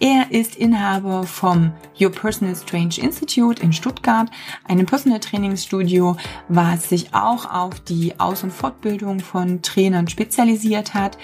Er ist Inhaber vom Your Personal Strange Institute in Stuttgart, einem Personal Trainingsstudio, was sich auch auf die Aus- und Fortbildung von Trainern spezialisiert hat.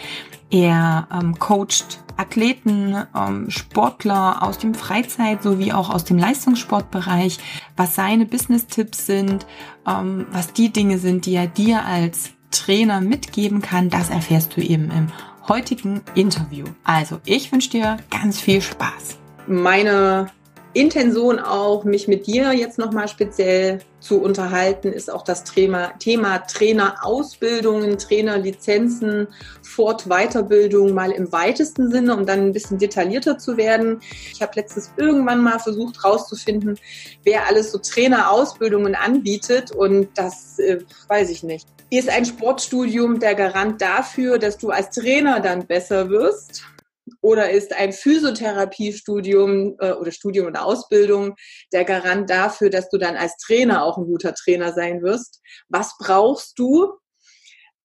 Er ähm, coacht Athleten, ähm, Sportler aus dem Freizeit- sowie auch aus dem Leistungssportbereich, was seine Business-Tipps sind, ähm, was die Dinge sind, die er dir als Trainer mitgeben kann, das erfährst du eben im heutigen Interview. Also, ich wünsche dir ganz viel Spaß. Meine Intention auch, mich mit dir jetzt nochmal speziell zu unterhalten, ist auch das Thema, Thema Trainerausbildungen, Trainerlizenzen, Fort-, Weiterbildung mal im weitesten Sinne, um dann ein bisschen detaillierter zu werden. Ich habe letztens irgendwann mal versucht herauszufinden, wer alles so Trainerausbildungen anbietet und das äh, weiß ich nicht. Ist ein Sportstudium der Garant dafür, dass du als Trainer dann besser wirst? Oder ist ein Physiotherapiestudium äh, oder Studium und Ausbildung der Garant dafür, dass du dann als Trainer auch ein guter Trainer sein wirst? Was brauchst du,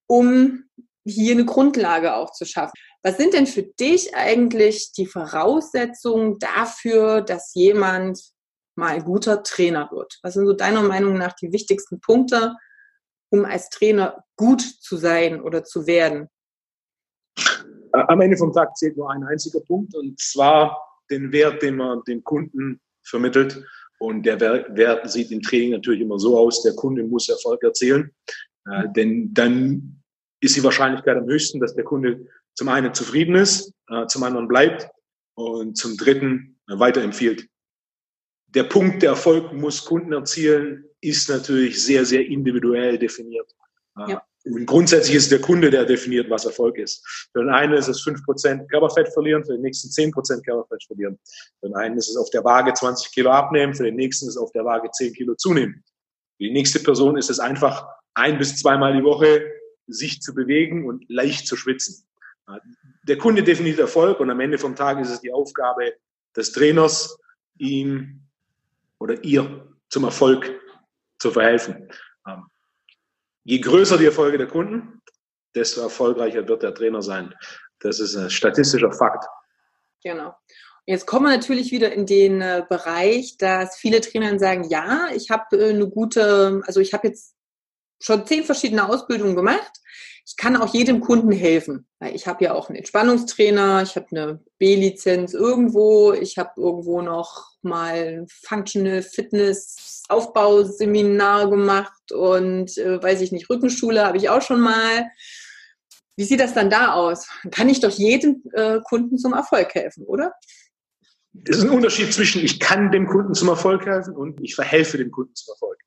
um hier eine Grundlage auch zu schaffen? Was sind denn für dich eigentlich die Voraussetzungen dafür, dass jemand mal ein guter Trainer wird? Was sind so deiner Meinung nach die wichtigsten Punkte, um als Trainer gut zu sein oder zu werden? Am Ende vom Tag zählt nur ein einziger Punkt und zwar den Wert, den man dem Kunden vermittelt. Und der Wert sieht im Training natürlich immer so aus, der Kunde muss Erfolg erzielen, äh, denn dann ist die Wahrscheinlichkeit am höchsten, dass der Kunde zum einen zufrieden ist, äh, zum anderen bleibt und zum dritten äh, weiterempfiehlt. Der Punkt, der Erfolg muss Kunden erzielen, ist natürlich sehr, sehr individuell definiert. Ja. Und grundsätzlich ist der Kunde, der definiert, was Erfolg ist. Für den einen ist es 5% Körperfett verlieren, für den nächsten 10% Körperfett verlieren. Für den einen ist es auf der Waage 20 Kilo abnehmen, für den nächsten ist es auf der Waage 10 Kilo zunehmen. Für die nächste Person ist es einfach ein bis zweimal die Woche sich zu bewegen und leicht zu schwitzen. Der Kunde definiert Erfolg und am Ende vom Tag ist es die Aufgabe des Trainers, ihm oder ihr zum Erfolg zu verhelfen. Ähm, je größer die Erfolge der Kunden, desto erfolgreicher wird der Trainer sein. Das ist ein statistischer Fakt. Genau. Jetzt kommen wir natürlich wieder in den äh, Bereich, dass viele Trainer sagen, ja, ich habe äh, eine gute, also ich habe jetzt schon zehn verschiedene Ausbildungen gemacht. Ich kann auch jedem Kunden helfen. Ich habe ja auch einen Entspannungstrainer, ich habe eine B-Lizenz irgendwo, ich habe irgendwo noch mal ein Functional Fitness Aufbauseminar gemacht und äh, weiß ich nicht, Rückenschule habe ich auch schon mal. Wie sieht das dann da aus? Kann ich doch jedem äh, Kunden zum Erfolg helfen, oder? Es ist ein Unterschied zwischen ich kann dem Kunden zum Erfolg helfen und ich verhelfe dem Kunden zum Erfolg.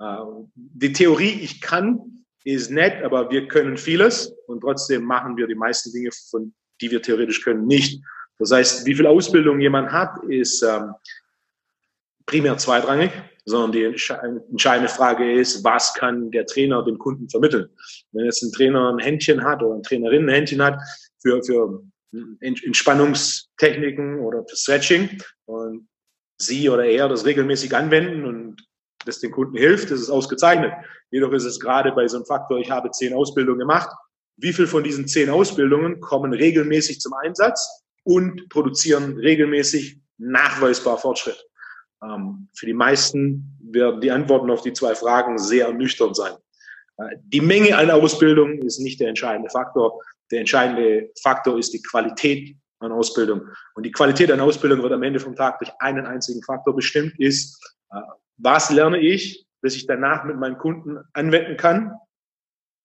Ähm, die Theorie, ich kann, ist nett, aber wir können vieles und trotzdem machen wir die meisten Dinge, von die wir theoretisch können, nicht. Das heißt, wie viel Ausbildung jemand hat, ist ähm, primär zweitrangig, sondern die entscheidende Frage ist, was kann der Trainer dem Kunden vermitteln? Wenn jetzt ein Trainer ein Händchen hat oder eine Trainerin ein Händchen hat für, für Entspannungstechniken oder für Stretching und sie oder er das regelmäßig anwenden und das den Kunden hilft, das ist ausgezeichnet. Jedoch ist es gerade bei so einem Faktor, ich habe zehn Ausbildungen gemacht. Wie viel von diesen zehn Ausbildungen kommen regelmäßig zum Einsatz und produzieren regelmäßig nachweisbar Fortschritt? Ähm, für die meisten werden die Antworten auf die zwei Fragen sehr nüchtern sein. Äh, die Menge an Ausbildung ist nicht der entscheidende Faktor. Der entscheidende Faktor ist die Qualität an Ausbildung. Und die Qualität an Ausbildung wird am Ende vom Tag durch einen einzigen Faktor bestimmt, ist, äh, was lerne ich, dass ich danach mit meinen Kunden anwenden kann,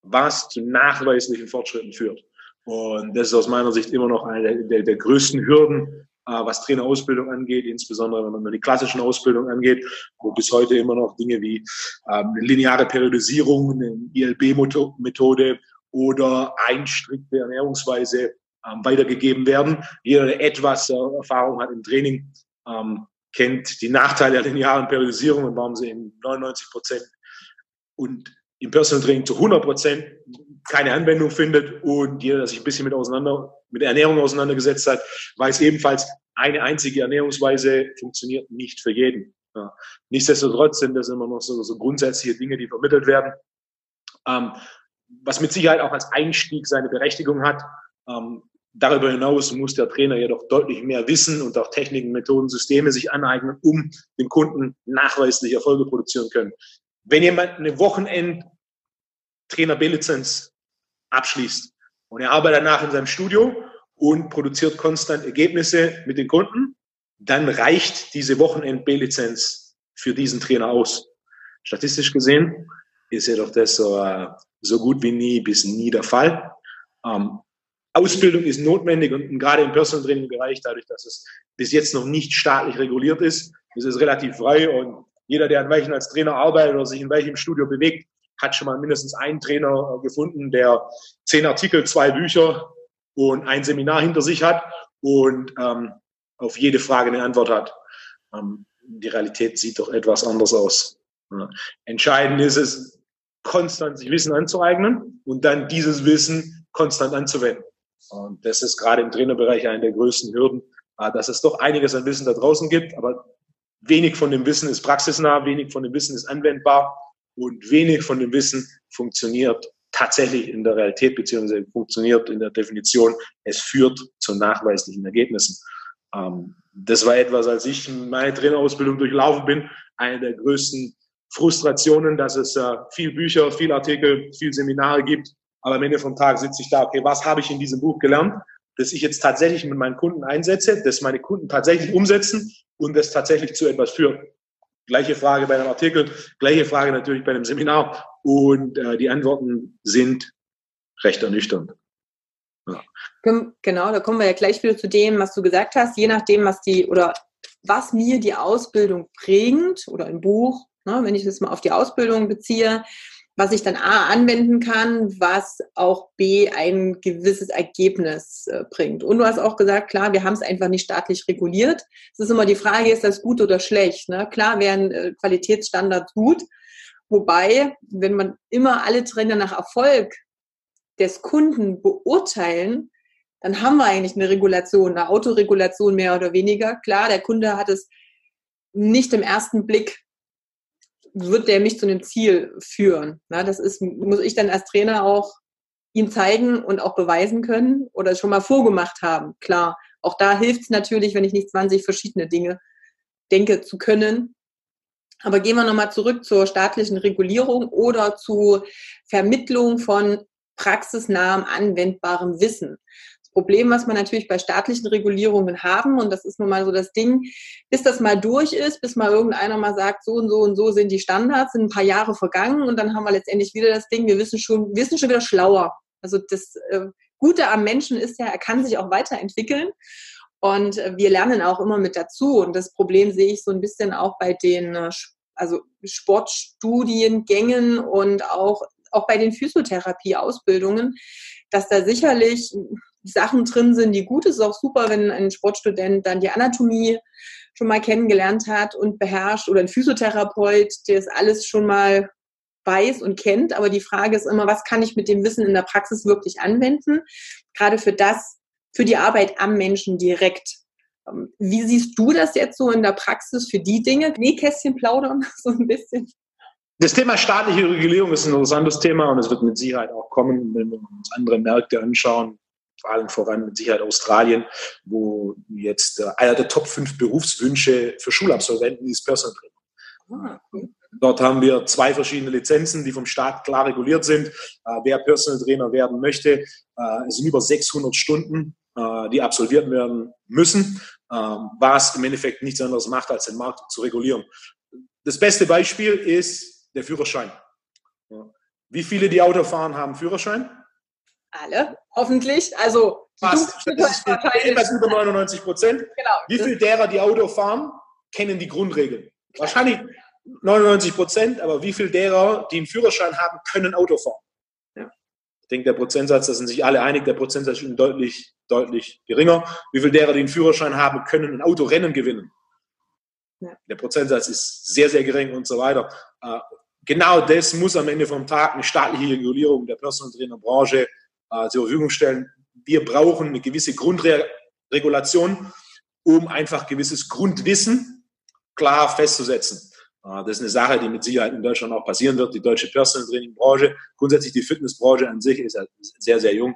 was zu nachweislichen Fortschritten führt. Und das ist aus meiner Sicht immer noch eine der, der, größten Hürden, äh, was Trainerausbildung angeht, insbesondere wenn man die klassischen Ausbildung angeht, wo bis heute immer noch Dinge wie ähm, lineare Periodisierung, eine ILB-Methode oder einstrickte Ernährungsweise ähm, weitergegeben werden. Jeder, der etwas äh, Erfahrung hat im Training, ähm, kennt die Nachteile der linearen Periodisierung und warum sie in 99 Prozent und im Personal Training zu 100 Prozent keine Anwendung findet und jeder, der sich ein bisschen mit auseinander, mit Ernährung auseinandergesetzt hat, weiß ebenfalls, eine einzige Ernährungsweise funktioniert nicht für jeden. Ja. Nichtsdestotrotz sind das immer noch so, so grundsätzliche Dinge, die vermittelt werden. Ähm, was mit Sicherheit auch als Einstieg seine Berechtigung hat. Ähm, darüber hinaus muss der Trainer jedoch deutlich mehr Wissen und auch Techniken, Methoden, Systeme sich aneignen, um dem Kunden nachweislich Erfolge produzieren können. Wenn jemand eine Wochenend-Trainer B-Lizenz abschließt und er arbeitet danach in seinem Studio und produziert konstant Ergebnisse mit den Kunden, dann reicht diese Wochenend-B-Lizenz für diesen Trainer aus. Statistisch gesehen ist jedoch das so, äh, so gut wie nie bis nie der Fall. Ähm, Ausbildung ist notwendig und, gerade im Personal Training Bereich, dadurch, dass es bis jetzt noch nicht staatlich reguliert ist, ist es relativ frei und jeder, der an welchen als Trainer arbeitet oder sich in welchem Studio bewegt, hat schon mal mindestens einen Trainer äh, gefunden, der zehn Artikel, zwei Bücher und ein Seminar hinter sich hat und ähm, auf jede Frage eine Antwort hat. Ähm, die Realität sieht doch etwas anders aus. Ja. Entscheidend ist es, konstant sich Wissen anzueignen und dann dieses Wissen konstant anzuwenden. Und das ist gerade im Trainerbereich eine der größten Hürden, äh, dass es doch einiges an Wissen da draußen gibt, aber wenig von dem Wissen ist praxisnah, wenig von dem Wissen ist anwendbar und wenig von dem Wissen funktioniert tatsächlich in der Realität beziehungsweise funktioniert in der Definition. Es führt zu nachweislichen Ergebnissen. Ähm, das war etwas, als ich meine Trainerausbildung durchlaufen bin, eine der größten Frustrationen, dass es äh, viel Bücher, viel Artikel, viel Seminare gibt. Aber am Ende vom Tag sitze ich da, okay, was habe ich in diesem Buch gelernt, das ich jetzt tatsächlich mit meinen Kunden einsetze, das meine Kunden tatsächlich umsetzen und das tatsächlich zu etwas führt. Gleiche Frage bei einem Artikel, gleiche Frage natürlich bei einem Seminar und äh, die Antworten sind recht ernüchternd. Ja. Genau, da kommen wir ja gleich wieder zu dem, was du gesagt hast. Je nachdem, was die oder was mir die Ausbildung bringt oder im Buch, ne, wenn ich das mal auf die Ausbildung beziehe, was ich dann A anwenden kann, was auch B ein gewisses Ergebnis äh, bringt. Und du hast auch gesagt, klar, wir haben es einfach nicht staatlich reguliert. Es ist immer die Frage, ist das gut oder schlecht? Ne? Klar wären äh, Qualitätsstandards gut, wobei, wenn man immer alle Trainer nach Erfolg des Kunden beurteilen, dann haben wir eigentlich eine Regulation, eine Autoregulation mehr oder weniger. Klar, der Kunde hat es nicht im ersten Blick wird der mich zu einem Ziel führen. Na, das ist, muss ich dann als Trainer auch ihm zeigen und auch beweisen können oder schon mal vorgemacht haben. Klar, auch da hilft es natürlich, wenn ich nicht 20 verschiedene Dinge denke zu können. Aber gehen wir nochmal zurück zur staatlichen Regulierung oder zur Vermittlung von praxisnahem, anwendbarem Wissen. Problem, was man natürlich bei staatlichen Regulierungen haben, und das ist nun mal so das Ding, bis das mal durch ist, bis mal irgendeiner mal sagt, so und so und so sind die Standards, sind ein paar Jahre vergangen und dann haben wir letztendlich wieder das Ding, wir wissen schon, wir wissen schon wieder schlauer. Also das äh, Gute am Menschen ist ja, er kann sich auch weiterentwickeln. Und äh, wir lernen auch immer mit dazu. Und das Problem sehe ich so ein bisschen auch bei den äh, also Sportstudiengängen und auch, auch bei den Physiotherapie-Ausbildungen, dass da sicherlich Sachen drin sind, die gut ist. Ist auch super, wenn ein Sportstudent dann die Anatomie schon mal kennengelernt hat und beherrscht oder ein Physiotherapeut, der es alles schon mal weiß und kennt. Aber die Frage ist immer, was kann ich mit dem Wissen in der Praxis wirklich anwenden? Gerade für das, für die Arbeit am Menschen direkt. Ähm, wie siehst du das jetzt so in der Praxis für die Dinge? Nähkästchen plaudern, so ein bisschen. Das Thema staatliche Regulierung ist ein interessantes Thema und es wird mit Sicherheit auch kommen, wenn wir uns andere Märkte anschauen, vor allem voran mit Sicherheit Australien, wo jetzt äh, einer der Top 5 Berufswünsche für Schulabsolventen ist Personal Trainer. Ah, Dort haben wir zwei verschiedene Lizenzen, die vom Staat klar reguliert sind. Äh, wer Personal Trainer werden möchte, äh, es sind über 600 Stunden, äh, die absolviert werden müssen, ähm, was im Endeffekt nichts anderes macht, als den Markt zu regulieren. Das beste Beispiel ist der Führerschein. Wie viele, die Auto fahren, haben Führerschein? Alle, hoffentlich. Also Fast. Das ist etwas über 99 Prozent. Genau. Wie viele derer, die Auto fahren, kennen die Grundregeln? Klar. Wahrscheinlich 99 Prozent, aber wie viele derer, die einen Führerschein haben, können Auto fahren? Ja. Ich denke, der Prozentsatz, da sind sich alle einig, der Prozentsatz ist deutlich, deutlich geringer. Wie viele derer, die einen Führerschein haben, können ein Autorennen gewinnen? Ja. Der Prozentsatz ist sehr, sehr gering und so weiter. Äh, genau das muss am Ende vom Tag eine staatliche Regulierung der Personal Trainer Branche zur Verfügung stellen. Wir brauchen eine gewisse Grundregulation, um einfach gewisses Grundwissen klar festzusetzen. Äh, das ist eine Sache, die mit Sicherheit in Deutschland auch passieren wird. Die deutsche Personal Training Branche, grundsätzlich die Fitnessbranche an sich ist sehr, sehr jung,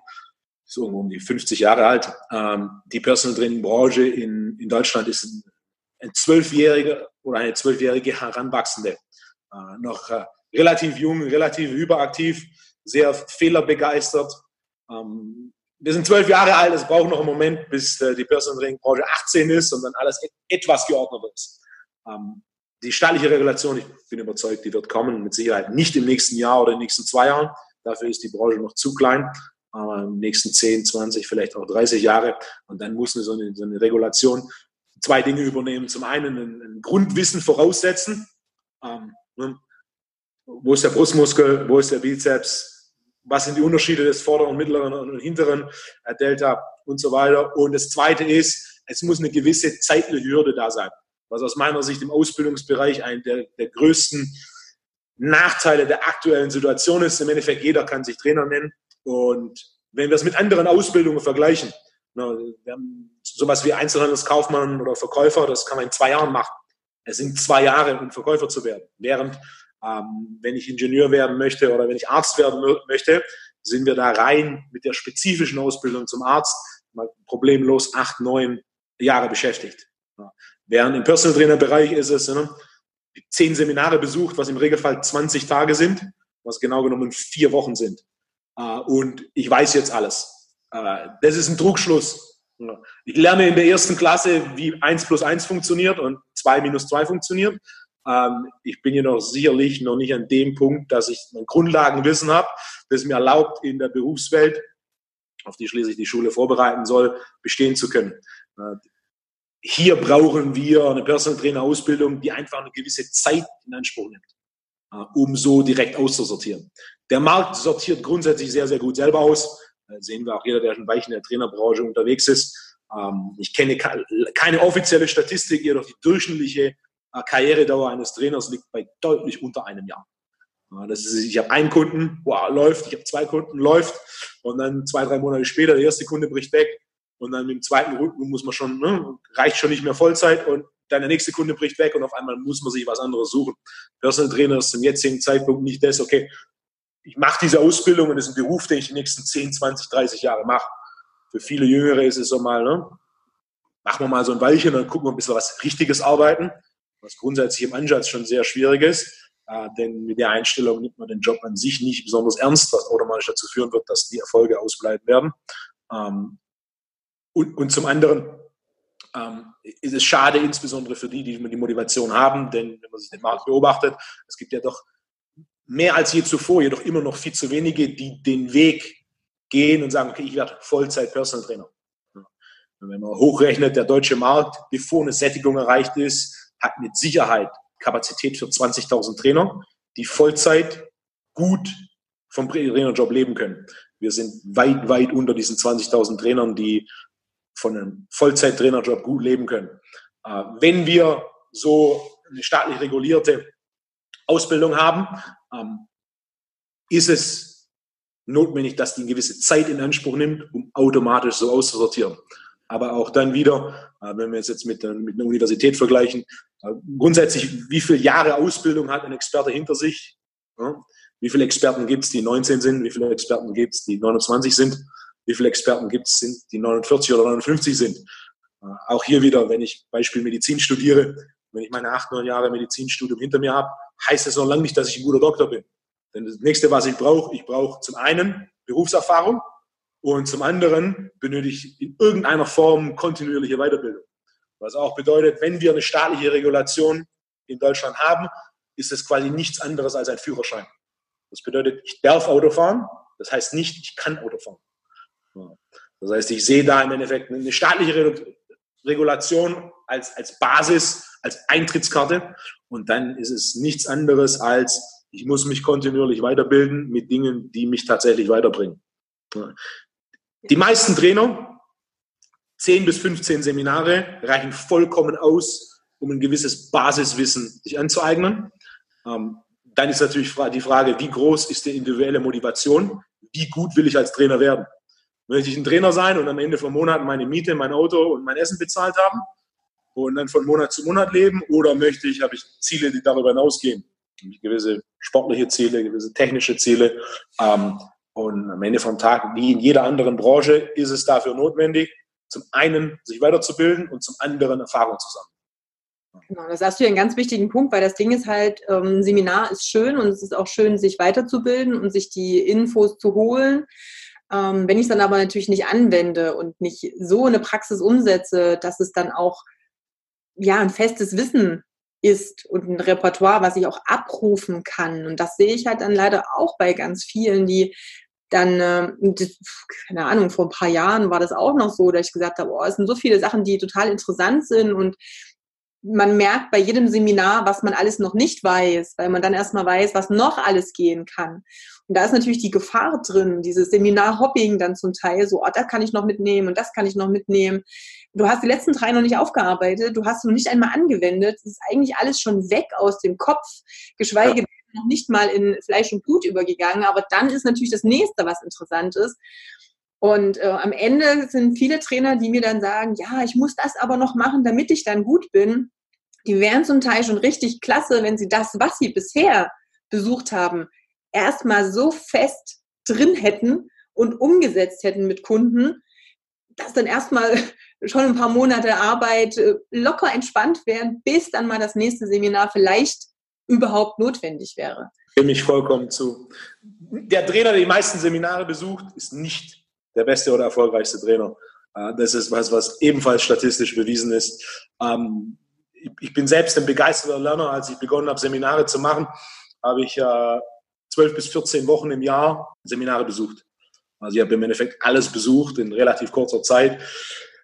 so um die 50 Jahre alt. Ähm, die Personal Training Branche in, in Deutschland ist ein zwölfjährige oder eine zwölfjährige Heranwachsende. Äh, noch äh, relativ jung, relativ überaktiv, sehr fehlerbegeistert. Ähm, wir sind zwölf Jahre alt, es braucht noch einen Moment, bis die Personal Training Branche 18 ist und dann alles etwas geordneter ist. Ähm, die staatliche Regulation, ich bin überzeugt, die wird kommen, mit Sicherheit nicht im nächsten Jahr oder in den nächsten zwei Jahren. Dafür ist die Branche noch zu klein. Aber den nächsten 10, 20, vielleicht auch 30 Jahre. Und dann muss so, eine, so eine Regulation zwei Dinge übernehmen. Zum einen ein, ein Grundwissen voraussetzen. Ähm, ne? Wo ist der Brustmuskel? Wo ist der Bizeps? Was sind die Unterschiede des vorderen, mittleren und hinteren äh, Delta und so weiter? Und das zweite ist, es muss eine gewisse zeitliche Hürde da sein was aus meiner Sicht im Ausbildungsbereich ein der, der größten Nachteile der aktuellen Situation ist. Im Endeffekt, jeder kann sich Trainer nennen. Und wenn wir es mit anderen Ausbildungen vergleichen, na, wir haben sowas wie Einzelhandelskaufmann oder Verkäufer, das kann man in zwei Jahren machen. Es sind zwei Jahre, um Verkäufer zu werden. Während, ähm, wenn ich Ingenieur werden möchte oder wenn ich Arzt werden möchte, sind wir da rein mit der spezifischen Ausbildung zum Arzt mal problemlos acht, neun Jahre beschäftigt. Während im Personal Trainer Bereich ist es ne, zehn Seminare besucht, was im Regelfall 20 Tage sind, was genau genommen vier Wochen sind. Äh, und ich weiß jetzt alles. Äh, das ist ein Trugschluss. Ich lerne in der ersten Klasse, wie 1 plus 1 funktioniert und 2 minus 2 funktioniert. Ähm, ich bin jedoch sicherlich noch nicht an dem Punkt, dass ich ein Grundlagenwissen habe, das mir erlaubt, in der Berufswelt, auf die schließlich die Schule vorbereiten soll, bestehen zu können. Äh, hier brauchen wir eine Personal Trainer Ausbildung, die einfach eine gewisse Zeit in Anspruch nimmt, äh, um so direkt auszusortieren. Der Markt sortiert grundsätzlich sehr, sehr gut selber aus. Äh, sehen wir auch jeder, der schon weit in der Trainerbranche unterwegs ist. Ähm, ich kenne keine offizielle Statistik, jedoch die durchschnittliche Karrieredauer eines Trainers liegt bei deutlich unter einem Jahr. Das ist, ich habe einen Kunden, wow, läuft, ich habe zwei Kunden, läuft und dann zwei, drei Monate später, der erste Kunde bricht weg, und dann dem zweiten Rücken muss man schon, ne, reicht schon nicht mehr Vollzeit und dann der nächste Kunde bricht weg und auf einmal muss man sich was anderes suchen. Personal Trainer ist zum jetzigen Zeitpunkt nicht das, okay, ich mache diese Ausbildung und das ist ein Beruf, den ich die nächsten 10, 20, 30 Jahre mache. Für viele Jüngere ist es so mal, ne, machen wir mal so ein Weilchen, dann gucken wir ein bisschen was Richtiges arbeiten, was grundsätzlich im Ansatz schon sehr schwierig ist. Äh, denn mit der Einstellung nimmt man den Job an sich nicht besonders ernst, was automatisch dazu führen wird, dass die Erfolge ausbleiben werden. Ähm, und, und zum anderen ähm, ist es schade, insbesondere für die, die die Motivation haben, denn wenn man sich den Markt beobachtet, es gibt ja doch mehr als je zuvor, jedoch immer noch viel zu wenige, die den Weg gehen und sagen, okay, ich werde Vollzeit-Personal Trainer. Wenn man hochrechnet, der deutsche Markt, bevor eine Sättigung erreicht ist, hat mit Sicherheit Kapazität für 20.000 Trainer, die Vollzeit gut vom Trainerjob leben können. Wir sind weit, weit unter diesen 20.000 Trainern, die von einem Vollzeit-Trainerjob gut leben können. Äh, wenn wir so eine staatlich regulierte Ausbildung haben, ähm, ist es notwendig, dass die eine gewisse Zeit in Anspruch nimmt, um automatisch so auszusortieren. Aber auch dann wieder, äh, wenn wir es jetzt mit, einer Universität vergleichen, äh, grundsätzlich, wie viele Jahre Ausbildung hat ein Experte hinter sich? Wie viele Experten gibt es, die 19 sind? Wie viele Experten gibt es, die 29 sind? wie viele Experten gibt es, die 49 oder 59 sind. Äh, auch hier wieder, wenn ich Beispiel Medizin studiere, wenn ich meine acht, neun Jahre Medizinstudium hinter mir habe, heißt das noch lange nicht, dass ich ein guter Doktor bin. Denn das nächste, was ich brauche, ich brauche zum einen Berufserfahrung und zum anderen benötige ich in irgendeiner Form kontinuierliche Weiterbildung. Was auch bedeutet, wenn wir eine staatliche Regulation in Deutschland haben, ist es quasi nichts anderes als ein Führerschein. Das bedeutet, ich darf Auto fahren, das heißt nicht, ich kann Auto fahren. Das heißt, ich sehe da im Endeffekt eine staatliche Regulation als, als Basis, als Eintrittskarte. Und dann ist es nichts anderes als, ich muss mich kontinuierlich weiterbilden mit Dingen, die mich tatsächlich weiterbringen. Die meisten Trainer, 10 bis 15 Seminare, reichen vollkommen aus, um ein gewisses Basiswissen sich anzueignen. Ähm, dann ist natürlich die Frage, wie groß ist die individuelle Motivation? Wie gut will ich als Trainer werden? Möchte ich ein Trainer sein und am Ende vom Monat meine Miete, mein Auto und mein Essen bezahlt haben und dann von Monat zu Monat leben? Oder möchte ich, habe ich Ziele, die darüber hinausgehen? Gewisse sportliche Ziele, gewisse technische Ziele. Ähm, und am Ende vom Tag, wie in jeder anderen Branche, ist es dafür notwendig, zum einen sich weiterzubilden und zum anderen Erfahrung zu sammeln. Genau, das hast du ja einen ganz wichtigen Punkt, weil das Ding ist halt, ähm, Seminar ist schön und es ist auch schön, sich weiterzubilden und sich die Infos zu holen. Ähm, wenn ich es dann aber natürlich nicht anwende und nicht so eine Praxis umsetze, dass es dann auch ja ein festes Wissen ist und ein Repertoire, was ich auch abrufen kann. Und das sehe ich halt dann leider auch bei ganz vielen, die dann, äh, keine Ahnung, vor ein paar Jahren war das auch noch so, dass ich gesagt habe, oh, es sind so viele Sachen, die total interessant sind und man merkt bei jedem Seminar, was man alles noch nicht weiß, weil man dann erstmal weiß, was noch alles gehen kann. Und da ist natürlich die Gefahr drin, dieses Seminar-Hopping dann zum Teil, so, oh, das kann ich noch mitnehmen und das kann ich noch mitnehmen. Du hast die letzten drei noch nicht aufgearbeitet, du hast noch nicht einmal angewendet, es ist eigentlich alles schon weg aus dem Kopf, geschweige denn noch nicht mal in Fleisch und Blut übergegangen, aber dann ist natürlich das nächste, was interessant ist. Und äh, am Ende sind viele Trainer, die mir dann sagen, ja, ich muss das aber noch machen, damit ich dann gut bin die wären zum Teil schon richtig klasse, wenn sie das, was sie bisher besucht haben, erstmal so fest drin hätten und umgesetzt hätten mit Kunden, dass dann erstmal schon ein paar Monate Arbeit äh, locker entspannt wären, bis dann mal das nächste Seminar vielleicht überhaupt notwendig wäre. Stimme ich vollkommen zu. Der Trainer, der die meisten Seminare besucht, ist nicht der beste oder erfolgreichste Trainer. Äh, das ist was, was ebenfalls statistisch bewiesen ist. Ähm, ich bin selbst ein begeisterter Lerner. Als ich begonnen habe, Seminare zu machen, habe ich äh, zwölf bis 14 Wochen im Jahr Seminare besucht. Also ich habe im Endeffekt alles besucht in relativ kurzer Zeit.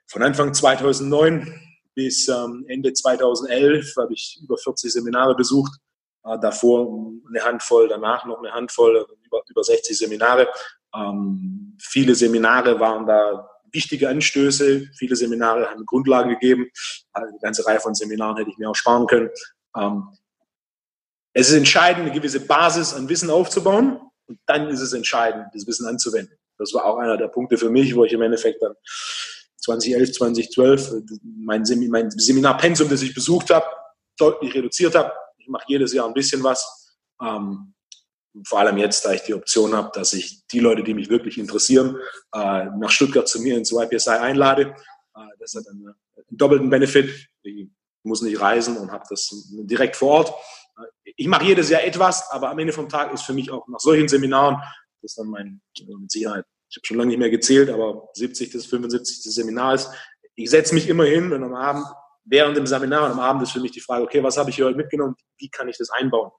Von Anfang 2009 bis ähm, Ende 2011 habe ich über 40 Seminare besucht. Äh, davor eine Handvoll, danach noch eine Handvoll, über, über 60 Seminare. Ähm, viele Seminare waren da wichtige Anstöße. Viele Seminare haben Grundlagen gegeben. Eine ganze Reihe von Seminaren hätte ich mir auch sparen können. Ähm, es ist entscheidend, eine gewisse Basis an Wissen aufzubauen. Und dann ist es entscheidend, das Wissen anzuwenden. Das war auch einer der Punkte für mich, wo ich im Endeffekt dann 2011, 2012 mein, Seminarpensum, das ich besucht habe, deutlich reduziert habe. Ich mache jedes Jahr ein bisschen was. Ähm, vor allem jetzt, da ich die Option habe, dass ich die Leute, die mich wirklich interessieren, äh, nach Stuttgart zu mir ins YPSI einlade. Äh, das hat einen, einen doppelten Benefit. Ich muss nicht reisen und habe das direkt vor Ort. Äh, ich mache jedes Jahr etwas, aber am Ende vom Tag ist für mich auch nach solchen Seminaren, das ist dann mein, mit Sicherheit, ich habe schon lange nicht mehr gezählt, aber 70. bis 75. Seminar ist, ich setze mich immer hin und am Abend, während dem Seminar und am Abend ist für mich die Frage, okay, was habe ich hier heute mitgenommen, wie kann ich das einbauen?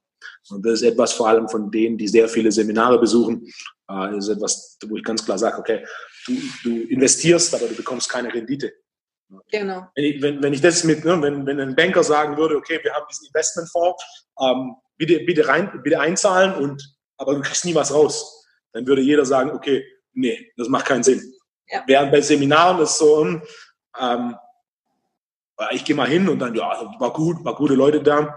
Und das ist etwas vor allem von denen, die sehr viele Seminare besuchen, äh, ist etwas, wo ich ganz klar sage, okay, du, du investierst, aber du bekommst keine Rendite. Genau. Wenn ich, wenn, wenn ich das mit, ne, wenn, wenn ein Banker sagen würde, okay, wir haben diesen Investmentfonds, ähm, bitte, bitte, rein, bitte einzahlen und, aber du kriegst nie was raus, dann würde jeder sagen, okay, nee, das macht keinen Sinn. Ja. Während bei Seminaren ist so, hm, ähm, ich gehe mal hin und dann, ja, war gut, war gute Leute da,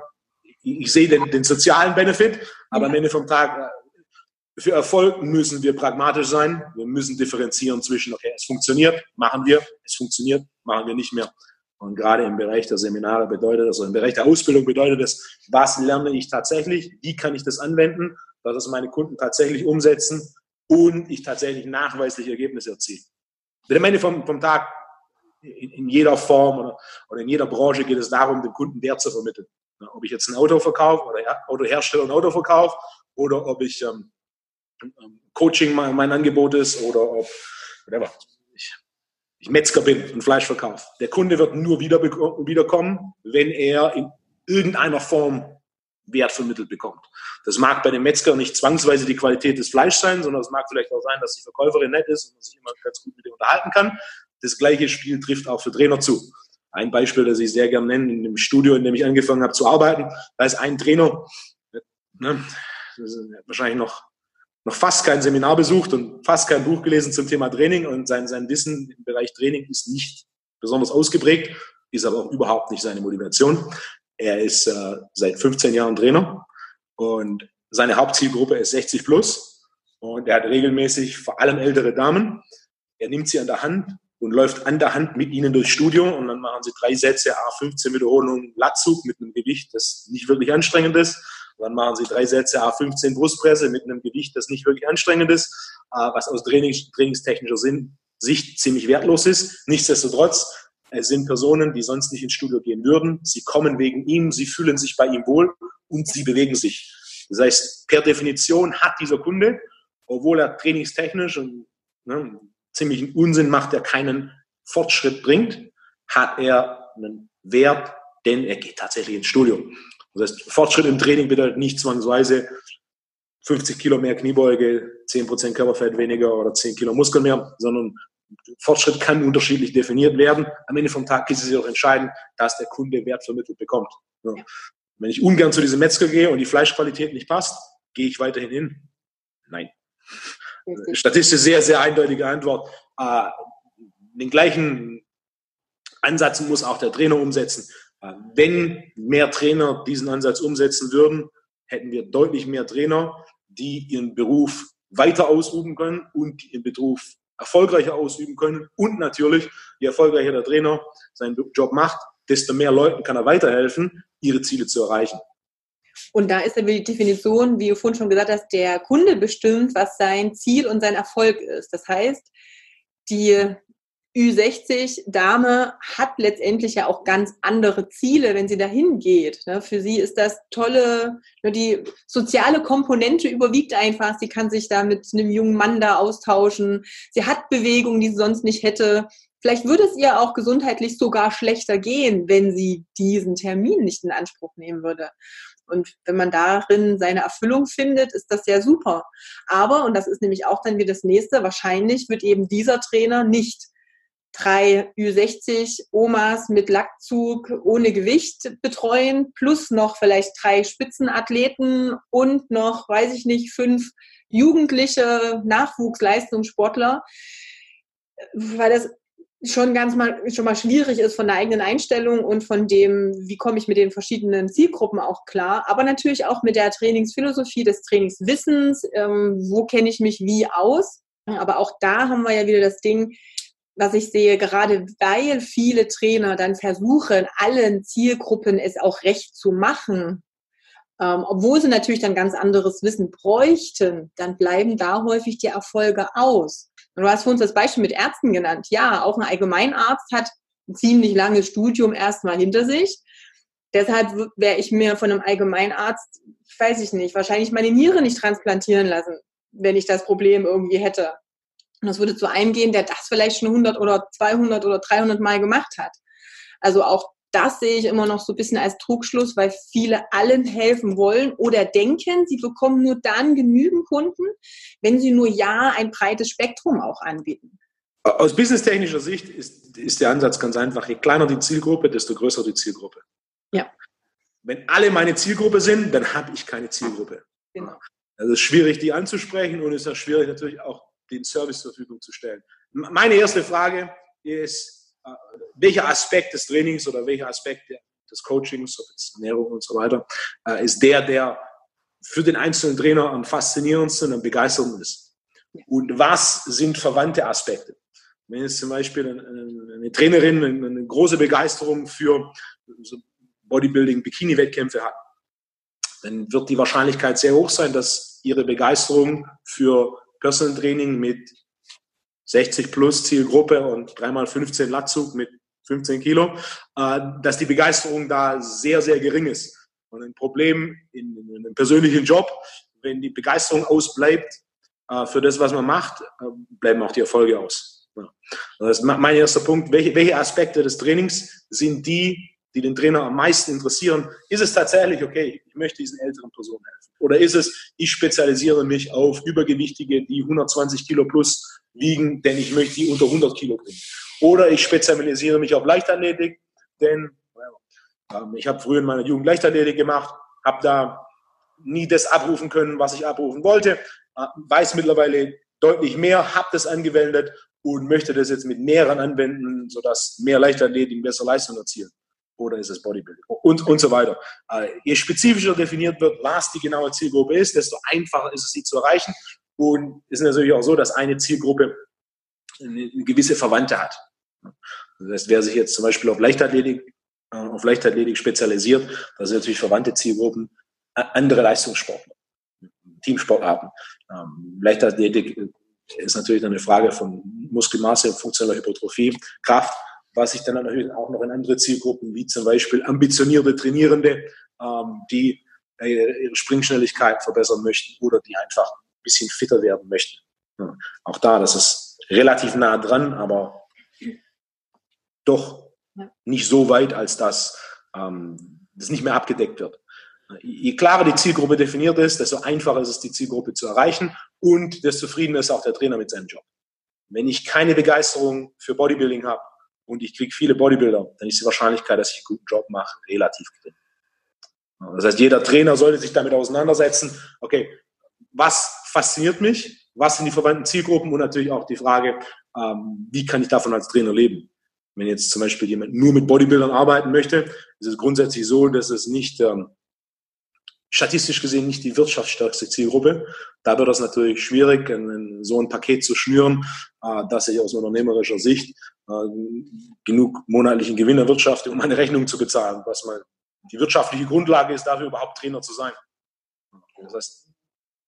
ich sehe den, den sozialen Benefit, aber am Ende vom Tag, äh, für Erfolg müssen wir pragmatisch sein. Wir müssen differenzieren zwischen, okay, es funktioniert, machen wir, es funktioniert, machen wir nicht mehr. Und gerade im Bereich der Seminare bedeutet das, also im Bereich der Ausbildung bedeutet das, was lerne ich tatsächlich, wie kann ich das anwenden, dass es meine Kunden tatsächlich umsetzen und ich tatsächlich nachweisliche Ergebnisse erziele. Denn am Ende vom, vom Tag, in, in jeder Form oder, oder in jeder Branche geht es darum, dem Kunden Wert zu vermitteln. Ob ich jetzt ein Auto verkaufe oder Autohersteller ein Auto verkaufe oder ob ich ähm, ähm, Coaching mein, mein, Angebot ist oder ob whatever, ich, ich Metzger bin und Fleisch verkaufe. Der Kunde wird nur wieder, wiederkommen, wenn er in irgendeiner Form Wert vermittelt bekommt. Das mag bei dem Metzger nicht zwangsweise die Qualität des Fleischs sein, sondern es mag vielleicht auch sein, dass die Verkäuferin nett ist und man sich immer ganz gut mit ihr unterhalten kann. Das gleiche Spiel trifft auch für Trainer zu. Ein Beispiel, das ich sehr gerne nenne, in dem Studio, in dem ich angefangen habe zu arbeiten, da ist ein Trainer, ne, wahrscheinlich noch, noch fast kein Seminar besucht und fast kein Buch gelesen zum Thema Training und sein, sein Wissen im Bereich Training ist nicht besonders ausgeprägt, ist aber auch überhaupt nicht seine Motivation. Er ist äh, seit 15 Jahren Trainer Und seine Hauptzielgruppe ist 60 plus und er hat regelmäßig vor allem ältere Damen. Er nimmt sie an der Hand und läuft an der Hand mit ihnen durchs Studio und dann machen sie drei Sätze, A15 Wiederholungen Latzug mit einem Gewicht, das nicht wirklich anstrengend ist. Und dann machen sie drei Sätze A15 Brustpresse mit einem Gewicht, das nicht wirklich anstrengend ist, äh, was aus Trainings, trainingstechnischer Sicht ziemlich wertlos ist. Nichtsdestotrotz, es sind Personen, die sonst nicht ins Studio gehen würden. Sie kommen wegen ihm, sie fühlen sich bei ihm wohl und sie bewegen sich. Das heißt, per Definition hat dieser Kunde, obwohl er trainingstechnisch und ne, ziemlichen Unsinn macht, der keinen Fortschritt bringt, hat er einen Wert, denn er geht tatsächlich ins Studio. Das heißt, Fortschritt im Training bedeutet nicht zwangsweise 50 Kilo mehr Kniebeuge, 10% Körperfett weniger oder 10 Kilo Muskeln mehr, sondern Fortschritt kann unterschiedlich definiert werden. Am Ende vom Tag ist es auch entscheidend, dass der Kunde Wert vermittelt bekommt. Ja. Wenn ich ungern zu diesem Metzger gehe und die Fleischqualität nicht passt, gehe ich weiterhin hin? Nein. Statistisch sehr, sehr eindeutige Antwort. Äh, den gleichen Ansatz muss auch der Trainer umsetzen. Äh, wenn mehr Trainer diesen Ansatz umsetzen würden, hätten wir deutlich mehr Trainer, die ihren Beruf weiter ausüben können und ihren Beruf erfolgreicher ausüben können. Und natürlich, je erfolgreicher der Trainer seinen Job macht, desto mehr Leuten kann er weiterhelfen, ihre Ziele zu erreichen. Und da ist dann die Definition, wie du vorhin schon gesagt hast, der Kunde bestimmt, was sein Ziel und sein Erfolg ist. Das heißt, die Ü60-Dame hat letztendlich ja auch ganz andere Ziele, wenn sie dahin geht. Ne? Für sie ist das tolle, ne, die soziale Komponente überwiegt einfach. Sie kann sich da mit einem jungen Mann da austauschen. Sie hat Bewegungen, die sie sonst nicht hätte. Vielleicht würde es ihr auch gesundheitlich sogar schlechter gehen, wenn sie diesen Termin nicht in Anspruch nehmen würde. Und wenn man darin seine Erfüllung findet, ist das sehr super. Aber, und das ist nämlich auch dann wieder das nächste, wahrscheinlich wird eben dieser Trainer nicht drei Ü60 Omas mit Lackzug ohne Gewicht betreuen, plus noch vielleicht drei Spitzenathleten und noch, weiß ich nicht, fünf jugendliche Nachwuchsleistungssportler, weil das schon ganz mal schon mal schwierig ist von der eigenen Einstellung und von dem, wie komme ich mit den verschiedenen Zielgruppen auch klar, aber natürlich auch mit der Trainingsphilosophie des Trainingswissens, ähm, wo kenne ich mich wie aus. Aber auch da haben wir ja wieder das Ding, was ich sehe, gerade weil viele Trainer dann versuchen, allen Zielgruppen es auch recht zu machen, ähm, obwohl sie natürlich dann ganz anderes Wissen bräuchten, dann bleiben da häufig die Erfolge aus. Und du hast für uns das Beispiel mit Ärzten genannt. Ja, auch ein Allgemeinarzt hat ein ziemlich langes Studium erstmal hinter sich. Deshalb wäre ich mir von einem Allgemeinarzt, weiß ich nicht, wahrscheinlich meine Niere nicht transplantieren lassen, wenn ich das Problem irgendwie hätte. Und das würde zu einem gehen, der das vielleicht schon 100 oder 200 oder 300 Mal gemacht hat. Also auch das sehe ich immer noch so ein bisschen als Trugschluss, weil viele allen helfen wollen oder denken, sie bekommen nur dann genügend Kunden, wenn sie nur ja ein breites Spektrum auch anbieten. Aus businesstechnischer Sicht ist, ist der Ansatz ganz einfach. Je kleiner die Zielgruppe, desto größer die Zielgruppe. Ja. Wenn alle meine Zielgruppe sind, dann habe ich keine Zielgruppe. Genau. Also es ist schwierig, die anzusprechen und es ist auch schwierig, natürlich auch den Service zur Verfügung zu stellen. Meine erste Frage ist, äh, welcher Aspekt des Trainings oder welcher Aspekt des Coachings, ob jetzt Ernährung und so weiter, äh, ist der, der für den einzelnen Trainer am faszinierendsten und begeisterndsten ist. Und was sind verwandte Aspekte? Wenn jetzt zum Beispiel eine Trainerin eine große Begeisterung für Bodybuilding, Bikini-Wettkämpfe hat, dann wird die Wahrscheinlichkeit sehr hoch sein, dass ihre Begeisterung für Personal Training mit 60 plus Zielgruppe und dreimal 15 Latzug mit 15 Kilo, äh, dass die Begeisterung da sehr, sehr gering ist. Und ein Problem in, in einem persönlichen Job, wenn die Begeisterung ausbleibt äh, für das, was man macht, äh, bleiben auch die Erfolge aus. Das ist mein erster Punkt. Welche, welche Aspekte des Trainings sind die, die den Trainer am meisten interessieren? Ist es tatsächlich, okay, ich möchte diesen älteren Personen helfen? Oder ist es, ich spezialisiere mich auf Übergewichtige, die 120 Kilo plus wiegen, denn ich möchte die unter 100 Kilo bringen. Oder ich spezialisiere mich auf Leichtathletik, denn ähm, ich habe früher in meiner Jugend Leichtathletik gemacht, habe da nie das abrufen können, was ich abrufen wollte, äh, weiß mittlerweile deutlich mehr, habe das angewendet und möchte das jetzt mit mehreren anwenden, sodass mehr Leichtathleten bessere Leistung erzielen. oder ist es Bodybuilding und, und so weiter. Äh, je spezifischer definiert wird, was die genaue Zielgruppe ist, desto einfacher ist es, sie zu erreichen. Und es ist natürlich auch so, dass eine Zielgruppe eine gewisse Verwandte hat. Das heißt, wer sich jetzt zum Beispiel auf Leichtathletik, äh, auf Leichtathletik spezialisiert, das sind natürlich verwandte Zielgruppen, andere Leistungssportler, Teamsportarten. Ähm, Leichtathletik ist natürlich eine Frage von Muskelmasse, funktioneller Hypertrophie, Kraft, was sich dann natürlich auch noch in andere Zielgruppen, wie zum Beispiel ambitionierte Trainierende, ähm, die äh, ihre Springschnelligkeit verbessern möchten oder die einfach ein bisschen fitter werden möchten. Ja, auch da, das ist relativ nah dran, aber doch nicht so weit, als dass ähm, das nicht mehr abgedeckt wird. Je klarer die Zielgruppe definiert ist, desto einfacher ist es, die Zielgruppe zu erreichen und desto zufriedener ist auch der Trainer mit seinem Job. Wenn ich keine Begeisterung für Bodybuilding habe und ich kriege viele Bodybuilder, dann ist die Wahrscheinlichkeit, dass ich einen guten Job mache, relativ gering. Das heißt, jeder Trainer sollte sich damit auseinandersetzen, okay, was fasziniert mich, was sind die verwandten Zielgruppen und natürlich auch die Frage, ähm, wie kann ich davon als Trainer leben. Wenn jetzt zum Beispiel jemand nur mit Bodybuildern arbeiten möchte, ist es grundsätzlich so, dass es nicht ähm, statistisch gesehen nicht die wirtschaftsstärkste Zielgruppe. Da wird es natürlich schwierig, so ein Paket zu schnüren, äh, dass ich aus unternehmerischer Sicht äh, genug monatlichen Gewinn erwirtschafte, um meine Rechnung zu bezahlen, was mal die wirtschaftliche Grundlage ist, dafür überhaupt Trainer zu sein. Das heißt,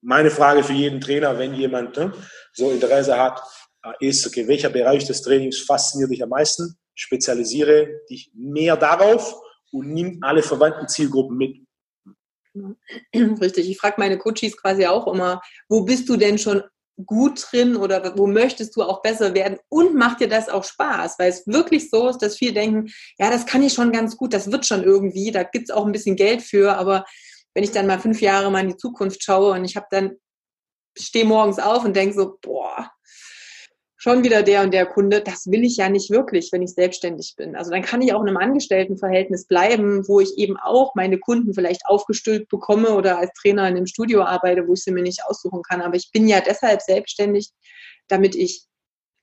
meine Frage für jeden Trainer, wenn jemand ne, so Interesse hat, äh, ist, okay, welcher Bereich des Trainings fasziniert dich am meisten? Spezialisiere dich mehr darauf und nimm alle verwandten Zielgruppen mit. Richtig, ich frage meine Coaches quasi auch immer, wo bist du denn schon gut drin oder wo möchtest du auch besser werden und macht dir das auch Spaß, weil es wirklich so ist, dass viele denken, ja, das kann ich schon ganz gut, das wird schon irgendwie, da gibt es auch ein bisschen Geld für, aber wenn ich dann mal fünf Jahre mal in die Zukunft schaue und ich habe dann, stehe morgens auf und denke so, boah, schon wieder der und der Kunde, das will ich ja nicht wirklich, wenn ich selbstständig bin. Also dann kann ich auch in einem Angestelltenverhältnis bleiben, wo ich eben auch meine Kunden vielleicht aufgestülpt bekomme oder als Trainer in einem Studio arbeite, wo ich sie mir nicht aussuchen kann. Aber ich bin ja deshalb selbstständig, damit ich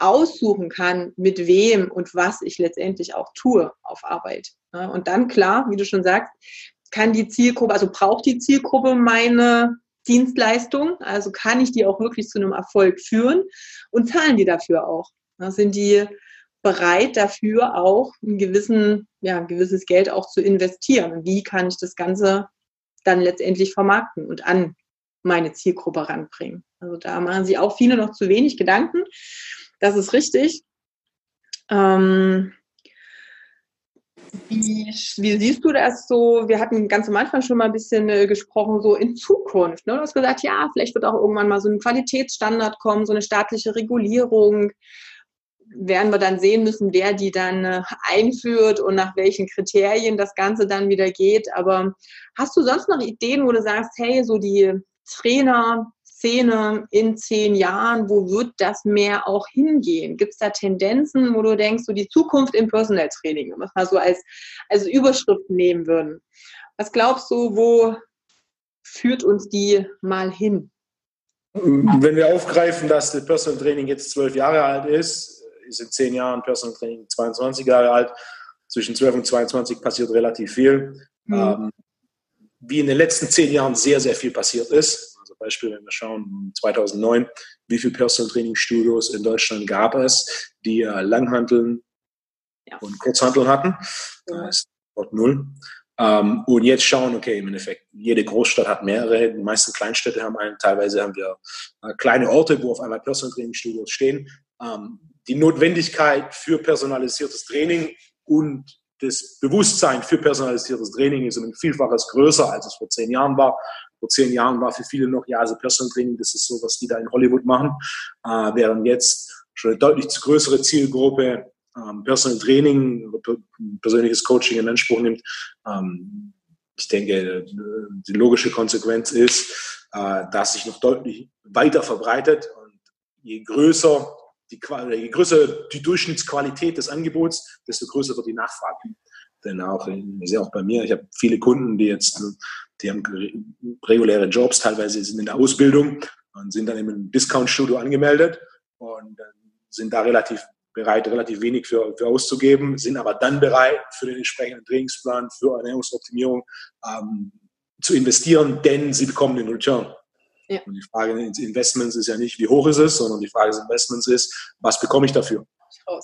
aussuchen kann, mit wem und was ich letztendlich auch tue auf Arbeit. Und dann, klar, wie du schon sagst, kann die Zielgruppe, also braucht die Zielgruppe meine Dienstleistung? Also kann ich die auch wirklich zu einem Erfolg führen und zahlen die dafür auch? Sind die bereit dafür auch ein, gewissen, ja, ein gewisses Geld auch zu investieren? Wie kann ich das Ganze dann letztendlich vermarkten und an meine Zielgruppe ranbringen? Also da machen sich auch viele noch zu wenig Gedanken. Das ist richtig. Ähm, wie, wie, siehst du das so? Wir hatten ganz am Anfang schon mal ein bisschen äh, gesprochen, so in Zukunft. Ne? Du hast gesagt, ja, vielleicht wird auch irgendwann mal so ein Qualitätsstandard kommen, so eine staatliche Regulierung. Werden wir dann sehen müssen, wer die dann äh, einführt und nach welchen Kriterien das Ganze dann wieder geht. Aber hast du sonst noch Ideen, wo du sagst, hey, so die Trainer, Szene in zehn Jahren, wo wird das mehr auch hingehen? Gibt es da Tendenzen, wo du denkst, so die Zukunft im Personal Training, wenn wir es mal so als, als Überschrift nehmen würden? Was glaubst du, wo führt uns die mal hin? Wenn wir aufgreifen, dass das Personal Training jetzt zwölf Jahre alt ist, ist in zehn Jahren Personal Training 22 Jahre alt. Zwischen 12 und 22 passiert relativ viel. Mhm. Ähm, wie in den letzten zehn Jahren sehr, sehr viel passiert ist. Beispiel, wenn wir schauen, 2009, wie viele Personal Training Studios in Deutschland gab es, die äh, Langhanteln ja. und Kurzhanteln hatten. Das ist dort null. Ähm, und jetzt schauen, okay, im Endeffekt, jede Großstadt hat mehrere, die meisten Kleinstädte haben einen, teilweise haben wir äh, kleine Orte, wo auf einmal Personal Training Studios stehen. Ähm, die Notwendigkeit für personalisiertes Training und das Bewusstsein für personalisiertes Training ist um ein Vielfaches größer, als es vor zehn Jahren war. Vor zehn Jahren war für viele noch, ja, also Personal Training, das ist so, was die da in Hollywood machen, äh, während jetzt schon eine deutlich größere Zielgruppe ähm, Personal Training, persönliches Coaching in Anspruch nimmt. Ähm, ich denke, die logische Konsequenz ist, äh, dass sich noch deutlich weiter verbreitet und je größer die, je größer die Durchschnittsqualität des Angebots, desto größer wird die Nachfrage. Denn auch, ich sehe auch bei mir, ich habe viele Kunden, die jetzt, die haben reguläre Jobs, teilweise sind in der Ausbildung und sind dann im Discount-Studio angemeldet und sind da relativ bereit, relativ wenig für, für auszugeben, sind aber dann bereit, für den entsprechenden Trainingsplan, für Ernährungsoptimierung ähm, zu investieren, denn sie bekommen den Return. Ja. Und die Frage des Investments ist ja nicht, wie hoch ist es, sondern die Frage des Investments ist, was bekomme ich dafür?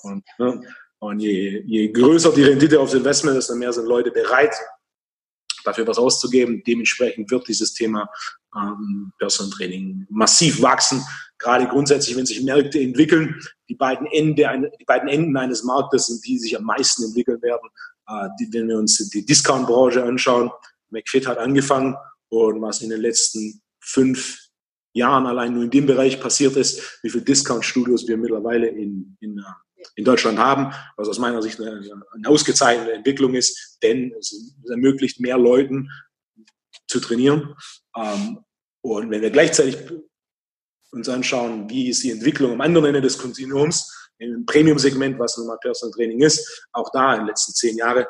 Und, ne, und je, je größer die Rendite aufs Investment ist, desto mehr sind Leute bereit, dafür was auszugeben. Dementsprechend wird dieses Thema ähm, Personal Training massiv wachsen. Gerade grundsätzlich, wenn sich Märkte entwickeln, die beiden, Ende, die beiden Enden eines Marktes sind die, die sich am meisten entwickeln werden. Äh, die, wenn wir uns die Discount-Branche anschauen, McFit hat angefangen und was in den letzten fünf Jahren allein nur in dem Bereich passiert ist, wie viele Discount-Studios wir mittlerweile in, in, äh, in Deutschland haben, was aus meiner Sicht eine, eine ausgezeichnete Entwicklung ist, denn es ermöglicht mehr Leuten zu trainieren. Ähm, und wenn wir gleichzeitig uns anschauen, wie ist die Entwicklung am anderen Ende des Kontinuums, im Premium-Segment, was nun mal Personal Training ist, auch da in den letzten zehn Jahren,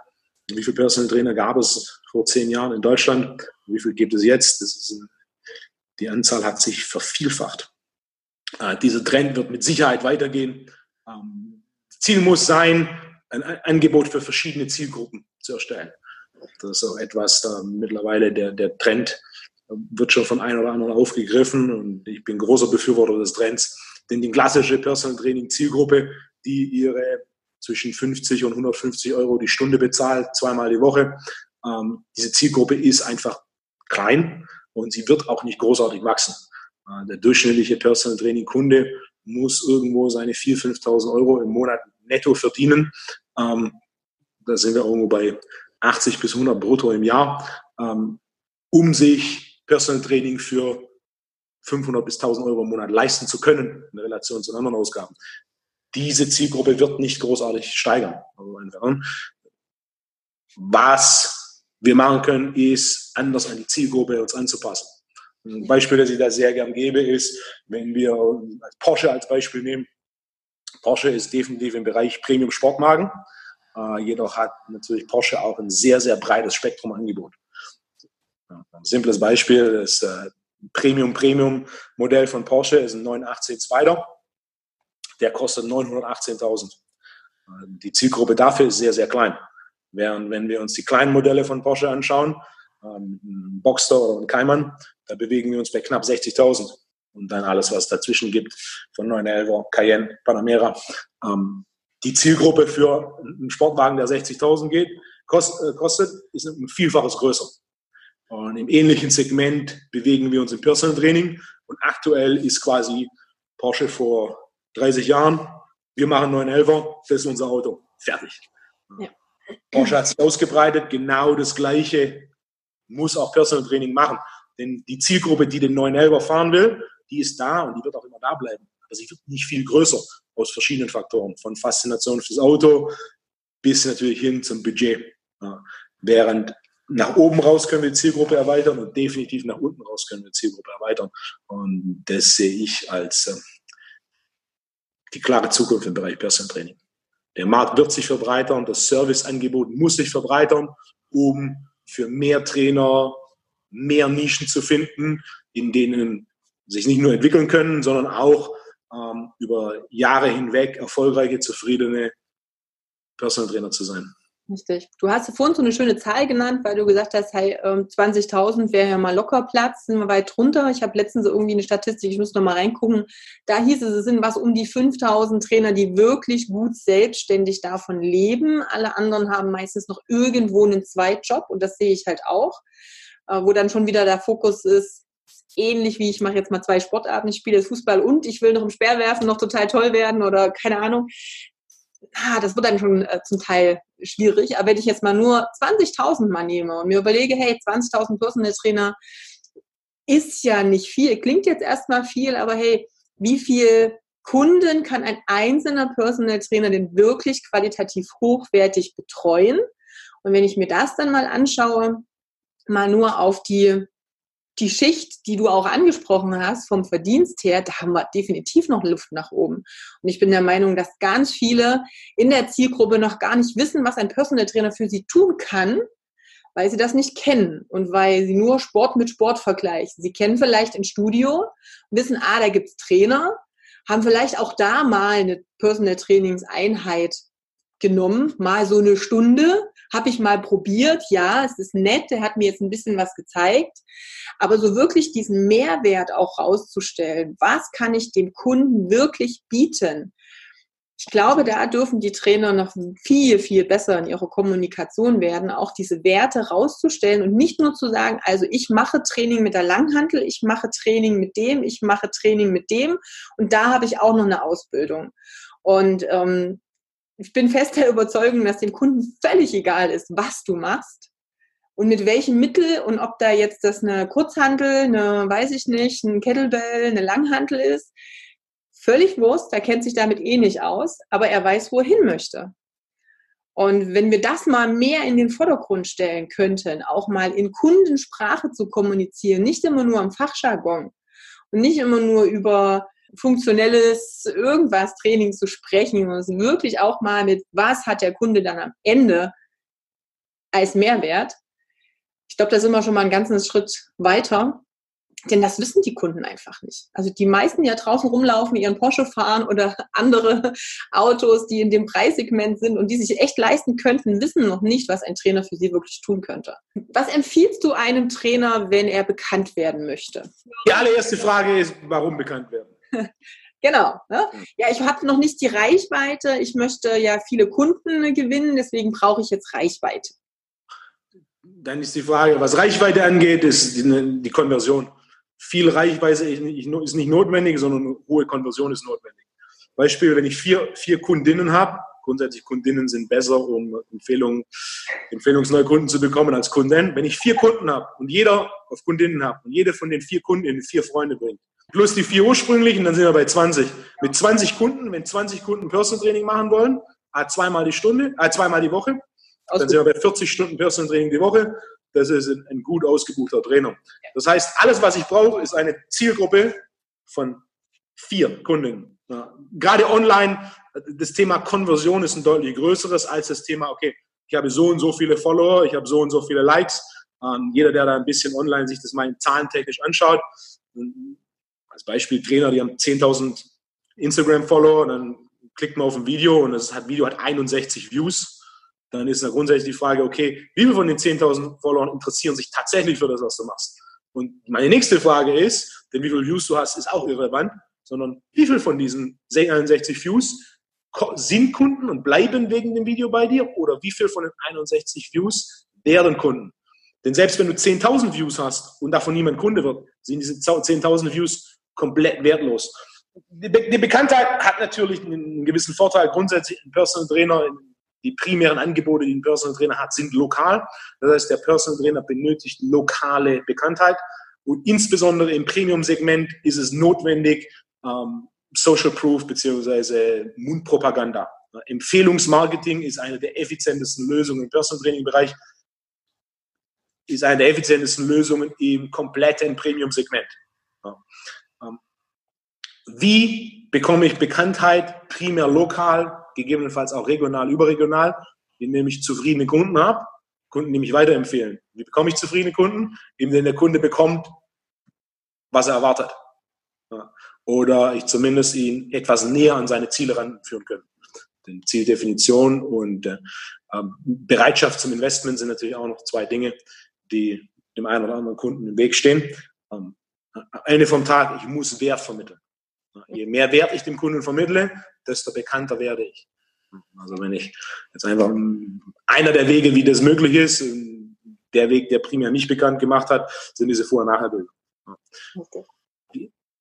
wie viele Personal Trainer gab es vor zehn Jahren in Deutschland, wie viel gibt es jetzt? Ein die Anzahl hat sich vervielfacht. Äh, dieser Trend wird mit Sicherheit weitergehen. Ähm, Ziel muss sein, ein Angebot für verschiedene Zielgruppen zu erstellen. Das ist auch etwas, da mittlerweile der, der Trend wird schon von einem oder anderen aufgegriffen und ich bin großer Befürworter des Trends. Denn die klassische Personal Training Zielgruppe, die ihre zwischen 50 und 150 Euro die Stunde bezahlt, zweimal die Woche, ähm, diese Zielgruppe ist einfach klein und sie wird auch nicht großartig wachsen. Äh, der durchschnittliche Personal Training Kunde muss irgendwo seine 4.000, 5.000 Euro im Monat netto verdienen. Ähm, da sind wir irgendwo bei 80 bis 100 brutto im Jahr, ähm, um sich Personal Training für 500 bis 1000 Euro im Monat leisten zu können in Relation zu anderen Ausgaben. Diese Zielgruppe wird nicht großartig steigern. Also Was wir machen können, ist anders an die Zielgruppe uns anzupassen. Ein Beispiel, das ich da sehr gern gebe, ist, wenn wir Porsche als Beispiel nehmen. Porsche ist definitiv im Bereich Premium Sportwagen. Äh, jedoch hat natürlich Porsche auch ein sehr, sehr breites Spektrum Angebot. Ein simples Beispiel, das äh, Premium Premium Modell von Porsche ist ein 918 Spider. Der kostet 918.000. Äh, die Zielgruppe dafür ist sehr, sehr klein. Während wenn wir uns die kleinen Modelle von Porsche anschauen, ähm, Boxster oder ein Cayman, da bewegen wir uns bei knapp 60.000. Und dann alles, was dazwischen gibt, von 911, Cayenne, Panamera. Ähm, die Zielgruppe für einen Sportwagen, der 60.000 geht, kost, äh, kostet, ist ein Vielfaches größer. Und im ähnlichen Segment bewegen wir uns im Personal Training. Und aktuell ist quasi Porsche vor 30 Jahren, wir machen 911, das ist unser Auto. Fertig. Ja. Porsche hat sich ausgebreitet. Genau das Gleiche muss auch Personal Training machen. Denn die Zielgruppe, die den 911 fahren will, die ist da und die wird auch immer da bleiben. Aber sie wird nicht viel größer aus verschiedenen Faktoren. Von Faszination fürs Auto bis natürlich hin zum Budget. Ja. Während nach oben raus können wir die Zielgruppe erweitern und definitiv nach unten raus können wir die Zielgruppe erweitern. Und das sehe ich als äh, die klare Zukunft im Bereich Personal Training. Der Markt wird sich verbreitern, das Serviceangebot muss sich verbreitern, um für mehr Trainer mehr Nischen zu finden, in denen sich nicht nur entwickeln können, sondern auch ähm, über Jahre hinweg erfolgreiche, zufriedene Personal Trainer zu sein. Richtig. Du hast vorhin so eine schöne Zahl genannt, weil du gesagt hast, hey, 20.000 ähm, wäre ja mal locker Platz, sind wir weit drunter. Ich habe letztens irgendwie eine Statistik, ich muss noch mal reingucken. Da hieß es, es sind was um die 5.000 Trainer, die wirklich gut selbstständig davon leben. Alle anderen haben meistens noch irgendwo einen Zweitjob und das sehe ich halt auch, äh, wo dann schon wieder der Fokus ist, ähnlich wie ich mache jetzt mal zwei Sportarten, ich spiele Fußball und ich will noch im Speerwerfen noch total toll werden oder keine Ahnung ah, das wird dann schon äh, zum Teil schwierig. Aber wenn ich jetzt mal nur 20.000 mal nehme und mir überlege, hey, 20.000 Personal Trainer ist ja nicht viel, klingt jetzt erstmal viel, aber hey, wie viel Kunden kann ein einzelner Personal Trainer denn wirklich qualitativ hochwertig betreuen? Und wenn ich mir das dann mal anschaue, mal nur auf die die Schicht, die du auch angesprochen hast, vom Verdienst her, da haben wir definitiv noch Luft nach oben. Und ich bin der Meinung, dass ganz viele in der Zielgruppe noch gar nicht wissen, was ein Personal Trainer für sie tun kann, weil sie das nicht kennen und weil sie nur Sport mit Sport vergleichen. Sie kennen vielleicht ein Studio, wissen, ah, da gibt's Trainer, haben vielleicht auch da mal eine Personal Trainingseinheit genommen, mal so eine Stunde, habe ich mal probiert, ja, es ist nett, der hat mir jetzt ein bisschen was gezeigt, aber so wirklich diesen Mehrwert auch rauszustellen, was kann ich dem Kunden wirklich bieten? Ich glaube, da dürfen die Trainer noch viel, viel besser in ihrer Kommunikation werden, auch diese Werte rauszustellen und nicht nur zu sagen, also ich mache Training mit der Langhantel, ich mache Training mit dem, ich mache Training mit dem und da habe ich auch noch eine Ausbildung. Und ähm, ich bin fest der Überzeugung, dass dem Kunden völlig egal ist, was du machst und mit welchem Mittel und ob da jetzt das eine Kurzhantel, eine, weiß ich nicht, ein Kettlebell, eine Langhantel ist. Völlig Wurst, er kennt sich damit eh nicht aus, aber er weiß, wo er hin möchte. Und wenn wir das mal mehr in den Vordergrund stellen könnten, auch mal in Kundensprache zu kommunizieren, nicht immer nur am Fachjargon und nicht immer nur über funktionelles irgendwas Training zu sprechen es wirklich auch mal mit, was hat der Kunde dann am Ende als Mehrwert. Ich glaube, da sind wir schon mal einen ganzen Schritt weiter. Denn das wissen die Kunden einfach nicht. Also die meisten, die ja draußen rumlaufen, ihren Porsche fahren oder andere Autos, die in dem Preissegment sind und die sich echt leisten könnten, wissen noch nicht, was ein Trainer für sie wirklich tun könnte. Was empfiehlst du einem Trainer, wenn er bekannt werden möchte? Die allererste Frage ist, warum bekannt werden? Genau. Ne? Ja, ich habe noch nicht die Reichweite. Ich möchte ja viele Kunden gewinnen, deswegen brauche ich jetzt Reichweite. Dann ist die Frage, was Reichweite angeht, ist die, die Konversion. Viel Reichweite ist nicht notwendig, sondern hohe Konversion ist notwendig. Beispiel, wenn ich vier, vier Kundinnen habe, grundsätzlich Kundinnen sind besser, um Empfehlungen, Empfehlungsneukunden zu bekommen als Kunden. Wenn ich vier Kunden habe und jeder auf Kundinnen habe und jede von den vier Kunden vier Freunde bringt, plus die vier ursprünglichen, dann sind wir bei 20. Mit 20 Kunden, wenn 20 Kunden Personal Training machen wollen, zweimal die Stunde, äh, zweimal die Woche, dann sind wir bei 40 Stunden Personal Training die Woche. Das ist ein, ein gut ausgebuchter Trainer. Das heißt, alles, was ich brauche, ist eine Zielgruppe von vier Kunden. Ja. Gerade online, das Thema Konversion ist ein deutlich größeres als das Thema, okay, ich habe so und so viele Follower, ich habe so und so viele Likes. Ähm, jeder, der da ein bisschen online sich das mal zahlentechnisch anschaut, als Beispiel Trainer, die haben 10.000 Instagram-Follower dann klickt man auf ein Video und das Video hat 61 Views. Dann ist dann grundsätzlich die Frage, okay, wie viele von den 10.000 Followern interessieren sich tatsächlich für das, was du machst? Und meine nächste Frage ist, denn wie viele Views du hast, ist auch irrelevant, sondern wie viele von diesen 61 Views sind Kunden und bleiben wegen dem Video bei dir oder wie viele von den 61 Views werden Kunden? Denn selbst wenn du 10.000 Views hast und davon niemand Kunde wird, sind diese 10.000 Views komplett wertlos. Die, Be die, Bekanntheit hat natürlich einen gewissen Vorteil. Grundsätzlich ein Personal Trainer, die primären Angebote, die ein Personal Trainer hat, sind lokal. Das heißt, der Personal Trainer benötigt lokale Bekanntheit. Und insbesondere im Premium-Segment ist es notwendig, ähm, Social Proof bzw. Mundpropaganda. Empfehlungsmarketing ist eine der effizientesten Lösungen im Personal Training Bereich, ist eine der effizientesten Lösungen im kompletten Premium-Segment. Ähm, wie bekomme ich Bekanntheit primär lokal, gegebenenfalls auch regional, überregional, indem ich zufriedene Kunden habe, Kunden, die mich weiterempfehlen. Wie bekomme ich zufriedene Kunden? Indem der Kunde bekommt, was er erwartet. Oder ich zumindest ihn etwas näher an seine Ziele ranführen kann. Denn Zieldefinition und äh, ähm, Bereitschaft zum Investment sind natürlich auch noch zwei Dinge, die dem einen oder anderen Kunden im Weg stehen. Ähm, Ende vom Tag, ich muss Wert vermitteln. Je mehr Wert ich dem Kunden vermittle, desto bekannter werde ich. Also wenn ich jetzt einfach einer der Wege, wie das möglich ist, der Weg, der primär mich bekannt gemacht hat, sind diese Vor- und Nachherbilder.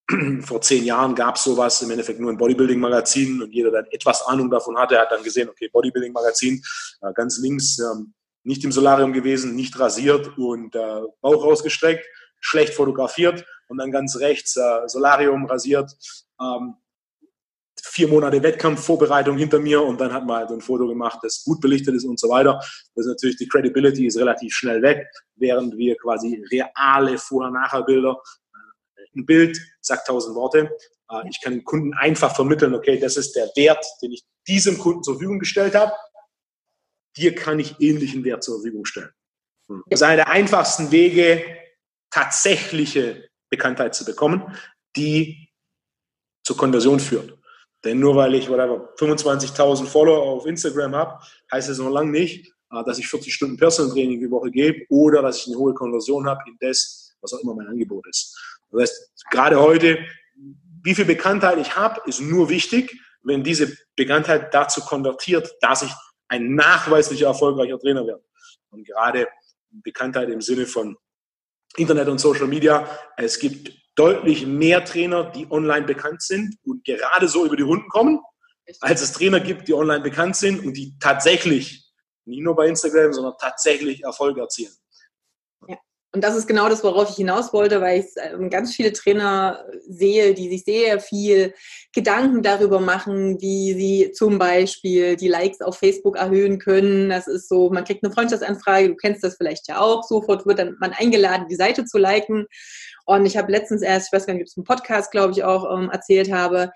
Vor zehn Jahren gab es sowas im Endeffekt nur ein Bodybuilding-Magazin und jeder, der etwas Ahnung davon hatte, hat dann gesehen, okay, Bodybuilding-Magazin, ganz links, ähm, nicht im Solarium gewesen, nicht rasiert und äh, Bauch rausgestreckt, schlecht fotografiert und dann ganz rechts äh, Solarium rasiert, ähm, vier Monate Wettkampfvorbereitung hinter mir und dann hat man halt ein Foto gemacht, das gut belichtet ist und so weiter. Das ist natürlich, die Credibility ist relativ schnell weg, während wir quasi reale Vorher-Nachher-Bilder, äh, ein Bild sagt tausend Worte. Äh, ich kann dem Kunden einfach vermitteln, okay, das ist der Wert, den ich diesem Kunden zur Verfügung gestellt habe. Dir kann ich ähnlichen Wert zur Verfügung stellen. Das ist einer der einfachsten Wege, tatsächliche Bekanntheit zu bekommen, die zur Konversion führt. Denn nur weil ich 25.000 Follower auf Instagram habe, heißt es noch lange nicht, äh, dass ich 40 Stunden Personal Training die Woche gebe oder dass ich eine hohe Konversion habe in das, was auch immer mein Angebot ist. Das heißt, gerade heute, wie viel Bekanntheit ich habe, ist nur wichtig, wenn diese Bekanntheit dazu konvertiert, dass ich ein nachweislicher erfolgreicher Trainer werde. Und gerade Bekanntheit im Sinne von Internet und Social Media. Es gibt deutlich mehr Trainer, die online bekannt sind und gerade so über die Runden kommen, als es Trainer gibt, die online bekannt sind und die tatsächlich, nicht nur bei Instagram, sondern tatsächlich Erfolg erzielen. Und das ist genau das, worauf ich hinaus wollte, weil ich ähm, ganz viele Trainer sehe, die sich sehr viel Gedanken darüber machen, wie sie zum Beispiel die Likes auf Facebook erhöhen können. Das ist so, man kriegt eine Freundschaftsanfrage, du kennst das vielleicht ja auch, sofort wird dann man eingeladen, die Seite zu liken. Und ich habe letztens erst, ich weiß gar nicht, ob es einen Podcast, glaube ich, auch ähm, erzählt habe,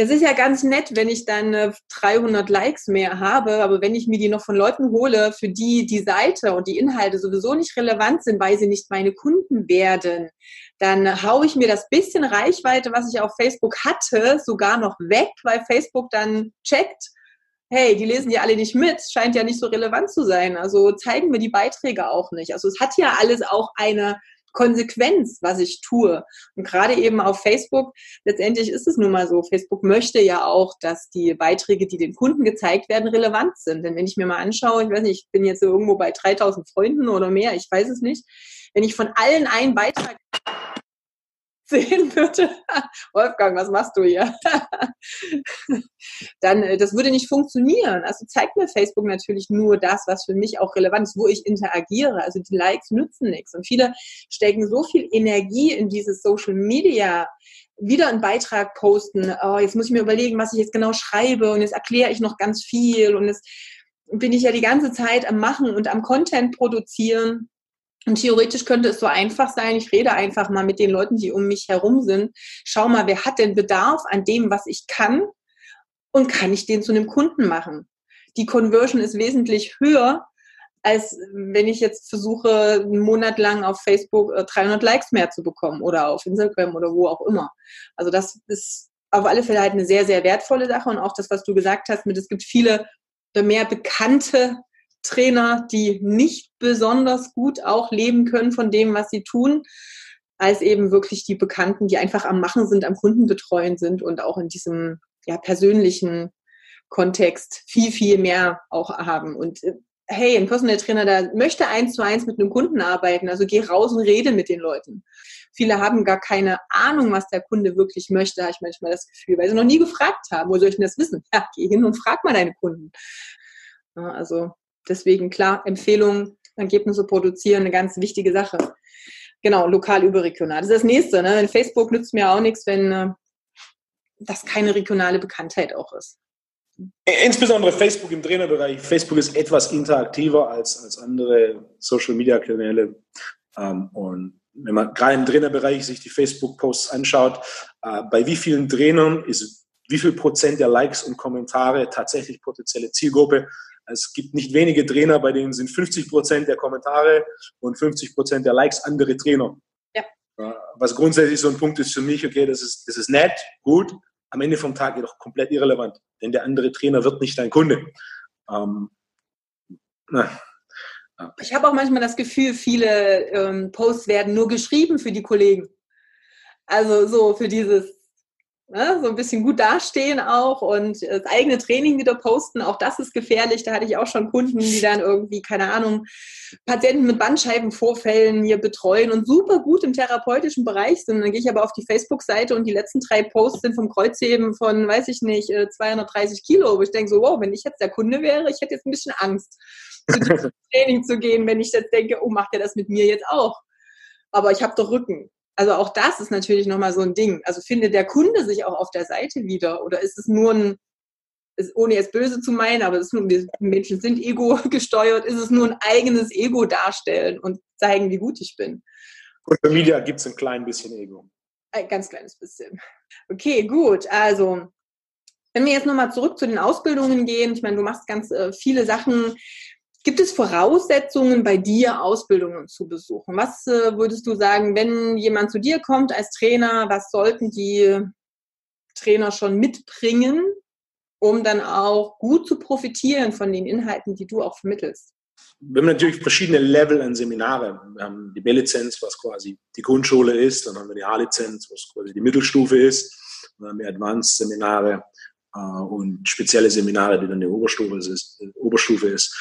es ist ja ganz nett, wenn ich dann 300 Likes mehr habe, aber wenn ich mir die noch von Leuten hole, für die die Seite und die Inhalte sowieso nicht relevant sind, weil sie nicht meine Kunden werden, dann haue ich mir das bisschen Reichweite, was ich auf Facebook hatte, sogar noch weg, weil Facebook dann checkt, hey, die lesen ja alle nicht mit, scheint ja nicht so relevant zu sein. Also zeigen mir die Beiträge auch nicht. Also es hat ja alles auch eine Konsequenz, was ich tue. Und gerade eben auf Facebook, letztendlich ist es nun mal so, Facebook möchte ja auch, dass die Beiträge, die den Kunden gezeigt werden, relevant sind. Denn wenn ich mir mal anschaue, ich weiß nicht, ich bin jetzt irgendwo bei 3000 Freunden oder mehr, ich weiß es nicht, wenn ich von allen einen Beitrag sehen würde, Wolfgang, was machst du hier? Dann, äh, das würde nicht funktionieren. Also zeigt mir Facebook natürlich nur das, was für mich auch relevant ist, wo ich interagiere. Also die Likes nützen nichts. Und viele stecken so viel Energie in dieses Social Media, wieder einen Beitrag posten. Oh, jetzt muss ich mir überlegen, was ich jetzt genau schreibe und jetzt erkläre ich noch ganz viel und jetzt bin ich ja die ganze Zeit am Machen und am Content produzieren und theoretisch könnte es so einfach sein, ich rede einfach mal mit den Leuten, die um mich herum sind. Schau mal, wer hat denn Bedarf an dem, was ich kann? Und kann ich den zu einem Kunden machen? Die Conversion ist wesentlich höher, als wenn ich jetzt versuche, einen Monat lang auf Facebook 300 äh, Likes mehr zu bekommen oder auf Instagram oder wo auch immer. Also das ist auf alle Fälle halt eine sehr, sehr wertvolle Sache und auch das, was du gesagt hast, mit es gibt viele mehr bekannte Trainer, die nicht besonders gut auch leben können von dem, was sie tun, als eben wirklich die Bekannten, die einfach am Machen sind, am Kunden betreuen sind und auch in diesem ja, persönlichen Kontext viel, viel mehr auch haben. Und äh, hey, ein Personal Trainer, der möchte eins zu eins mit einem Kunden arbeiten, also geh raus und rede mit den Leuten. Viele haben gar keine Ahnung, was der Kunde wirklich möchte, habe ich manchmal das Gefühl, weil sie noch nie gefragt haben. Wo soll ich denn das wissen? Ja, geh hin und frag mal deine Kunden. Also Deswegen klar, Empfehlungen, Ergebnisse produzieren, eine ganz wichtige Sache. Genau, lokal überregional. Das ist das nächste. Ne? Facebook nützt mir auch nichts, wenn äh, das keine regionale Bekanntheit auch ist. Insbesondere Facebook im Trainerbereich. Facebook ist etwas interaktiver als, als andere Social-Media-Kanäle. Ähm, und wenn man gerade im Trainerbereich sich die Facebook-Posts anschaut, äh, bei wie vielen Trainern ist wie viel Prozent der Likes und Kommentare tatsächlich potenzielle Zielgruppe es gibt nicht wenige Trainer, bei denen sind 50 Prozent der Kommentare und 50 Prozent der Likes andere Trainer. Ja. Was grundsätzlich so ein Punkt ist für mich, okay, das ist, das ist nett, gut, am Ende vom Tag jedoch komplett irrelevant, denn der andere Trainer wird nicht dein Kunde. Ähm, na, Ich habe auch manchmal das Gefühl, viele ähm, Posts werden nur geschrieben für die Kollegen. Also so für dieses, ne, so ein bisschen gut dastehen auch und das eigene Training wieder posten, auch das ist gefährlich. Da hatte ich auch schon Kunden, die dann irgendwie, keine Ahnung, Patienten mit Bandscheibenvorfällen hier betreuen und super gut im therapeutischen Bereich sind. Dann gehe ich aber auf die Facebook-Seite und die letzten drei Posts sind vom Kreuzheben von, weiß ich nicht, 230 äh, Kilo. Wo ich denke so, wow, wenn ich jetzt der Kunde wäre, ich hätte jetzt ein bisschen Angst, zu diesem Training zu gehen, wenn ich jetzt denke, oh, macht er das mit mir jetzt auch? Aber ich habe doch Rücken. Also auch das ist natürlich nochmal so ein Ding. Also findet der Kunde sich auch auf der Seite wieder oder ist es nur ein, ist, ohne jetzt böse zu meinen, aber es nur, wir Menschen sind ego gesteuert, ist es nur ein eigenes Ego darstellen und zeigen, wie gut ich bin. Social Media gibt es ein klein bisschen Ego. Ein ganz kleines bisschen. Okay, gut. Also wenn wir jetzt nochmal zurück zu den Ausbildungen gehen, ich meine, du machst ganz äh, viele Sachen Gibt es Voraussetzungen bei dir, Ausbildungen zu besuchen? Was äh, würdest du sagen, wenn jemand zu dir kommt als Trainer, was sollten die Trainer schon mitbringen, um dann auch gut zu profitieren von den Inhalten, die du auch vermittelst? Wir haben natürlich verschiedene Level an Seminare. Wir haben die B-Lizenz, was quasi die Grundschule ist, dann haben wir die A-Lizenz, was quasi die Mittelstufe ist, dann haben wir Advanced-Seminare und spezielle Seminare, die dann die Oberstufe ist. Oberstufe ist.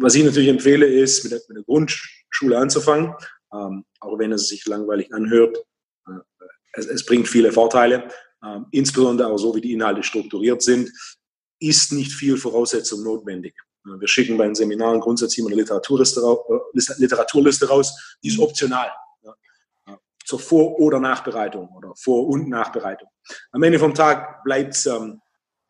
Was ich natürlich empfehle, ist, mit der, mit der Grundschule anzufangen, ähm, auch wenn es sich langweilig anhört. Äh, es, es bringt viele Vorteile, ähm, insbesondere auch so, wie die Inhalte strukturiert sind, ist nicht viel Voraussetzung notwendig. Wir schicken bei den Seminaren grundsätzlich immer eine Literaturliste, äh, Literaturliste raus, die ist optional. Zur Vor- oder Nachbereitung oder Vor- und Nachbereitung. Am Ende vom Tag bleibt es ähm,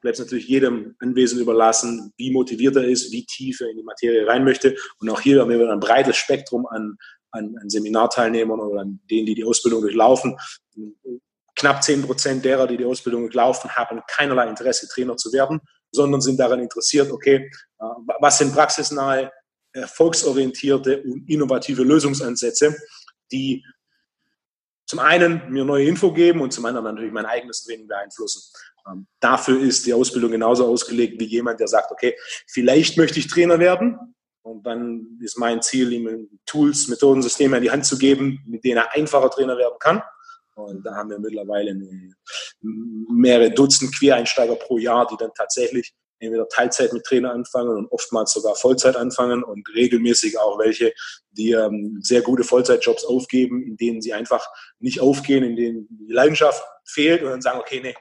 natürlich jedem Anwesenden überlassen, wie motiviert er ist, wie tief er in die Materie rein möchte. Und auch hier haben wir ein breites Spektrum an, an, an Seminarteilnehmern oder an denen, die die Ausbildung durchlaufen. Knapp zehn Prozent derer, die die Ausbildung durchlaufen, haben keinerlei Interesse, Trainer zu werden, sondern sind daran interessiert, okay, äh, was sind praxisnahe, erfolgsorientierte und innovative Lösungsansätze, die zum einen mir neue Info geben und zum anderen natürlich mein eigenes Training beeinflussen. Ähm, dafür ist die Ausbildung genauso ausgelegt wie jemand, der sagt, okay, vielleicht möchte ich Trainer werden. Und dann ist mein Ziel, ihm Tools, Methoden, Systeme in die Hand zu geben, mit denen er einfacher Trainer werden kann. Und da haben wir mittlerweile mehrere Dutzend Quereinsteiger pro Jahr, die dann tatsächlich entweder Teilzeit mit Trainer anfangen und oftmals sogar Vollzeit anfangen und regelmäßig auch welche, die ähm, sehr gute Vollzeitjobs aufgeben, in denen sie einfach nicht aufgehen, in denen die Leidenschaft fehlt und dann sagen, okay, nee,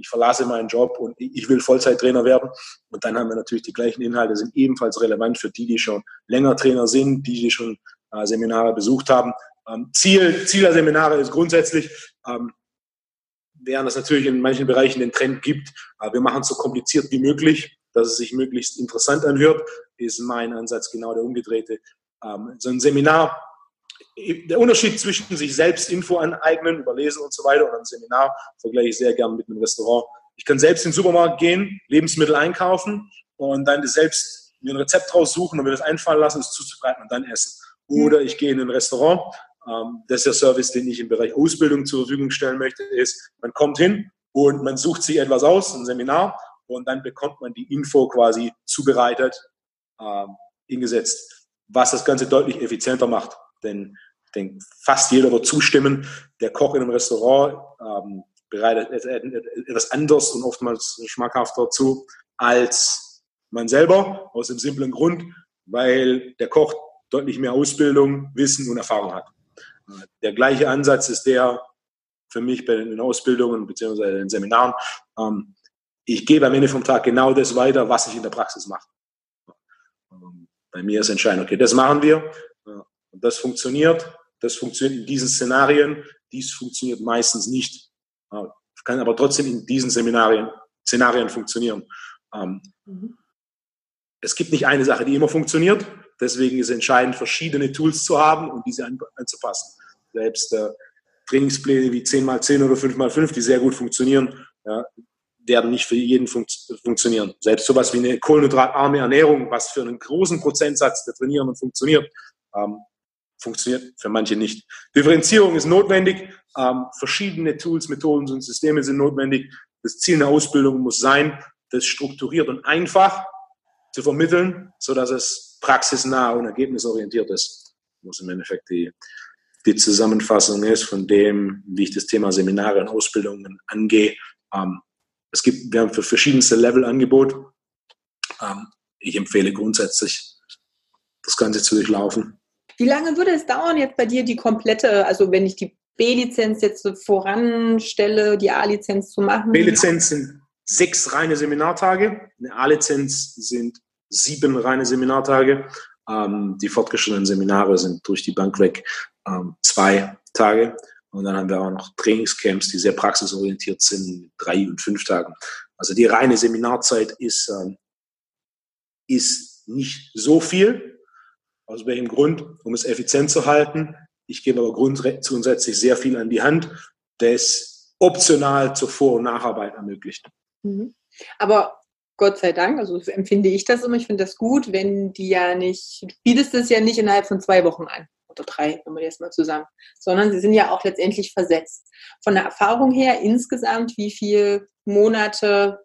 ich verlasse meinen Job und ich will Vollzeittrainer werden. Und dann haben wir natürlich die gleichen Inhalte, sind ebenfalls relevant für die, die schon länger Trainer sind, die, die schon äh, Seminare besucht haben. Ähm, Ziel, Ziel der Seminare ist grundsätzlich, ähm, während es natürlich in manchen Bereichen den Trend gibt, äh, wir machen es so kompliziert wie möglich, dass es sich möglichst interessant anhört, ist mein Ansatz genau der umgedrehte. Ähm, so ein Seminar, der Unterschied zwischen sich selbst Info aneignen, überlesen und so weiter und ein Seminar vergleiche ich sehr gern mit einem Restaurant. Ich kann selbst in den Supermarkt gehen, Lebensmittel einkaufen und dann selbst mir ein Rezept raussuchen und mir das einfallen lassen, es zuzubereiten und dann essen. Oder ich gehe in ein Restaurant ähm, das ist der Service, den ich im Bereich Ausbildung zur Verfügung stellen möchte, ist, man kommt hin und man sucht sich etwas aus, ein Seminar, und dann bekommt man die Info quasi zubereitet, ähm, hingesetzt, was das Ganze deutlich effizienter macht. Denn ich denke, fast jeder wird zustimmen, der Koch in einem Restaurant ähm, bereitet etwas anders und oftmals schmackhafter zu als man selber, aus dem simplen Grund, weil der Koch deutlich mehr Ausbildung, Wissen und Erfahrung hat. Der gleiche Ansatz ist der für mich bei den Ausbildungen bzw. den Seminaren. Ähm, ich gebe am Ende vom Tag genau das weiter, was ich in der Praxis mache. Ähm, bei mir ist entscheidend, okay, das machen wir äh, und das funktioniert. Das funktioniert in diesen Szenarien. Dies funktioniert meistens nicht, äh, kann aber trotzdem in diesen Seminarien, Szenarien funktionieren. Ähm, mhm. Es gibt nicht eine Sache, die immer funktioniert. Deswegen ist es entscheidend, verschiedene Tools zu haben und diese anzupassen. Selbst äh, Trainingspläne wie 10x10 oder 5x5, die sehr gut funktionieren, ja, werden nicht für jeden fun funktionieren. Selbst sowas wie eine kohlenhydratarme Ernährung, was für einen großen Prozentsatz der Trainierenden funktioniert, ähm, funktioniert für manche nicht. Differenzierung ist notwendig. Ähm, verschiedene Tools, Methoden und Systeme sind notwendig. Das Ziel einer Ausbildung muss sein, das strukturiert und einfach zu vermitteln, so dass es praxisnah und ergebnisorientiert ist. Was im Endeffekt die, die Zusammenfassung ist von dem, wie ich das Thema Seminare und Ausbildungen angehe. Ähm, es gibt, wir haben für verschiedenste Level Angebot. Ähm, ich empfehle grundsätzlich, das Ganze zu durchlaufen. Wie lange würde es dauern, jetzt bei dir die komplette, also wenn ich die B-Lizenz jetzt voranstelle, die A-Lizenz zu machen? B-Lizenz sind sechs reine Seminartage. Eine A-Lizenz sind sieben reine Seminartage. Ähm, die fortgeschrittenen Seminare sind durch die Bank weg ähm, zwei Tage. Und dann haben wir auch noch Trainingscamps, die sehr praxisorientiert sind, drei und fünf Tagen. Also die reine Seminarzeit ist, ähm, ist nicht so viel. Aus welchem Grund? Um es effizient zu halten. Ich gebe aber grundsätzlich sehr viel an die Hand, das optional zur Vor- und Nacharbeit ermöglicht. Mhm. Aber Gott sei Dank, also so empfinde ich das immer, ich finde das gut, wenn die ja nicht, du bietest es ja nicht innerhalb von zwei Wochen an. oder drei, wenn man jetzt mal zusammen, sondern sie sind ja auch letztendlich versetzt. Von der Erfahrung her insgesamt, wie viele Monate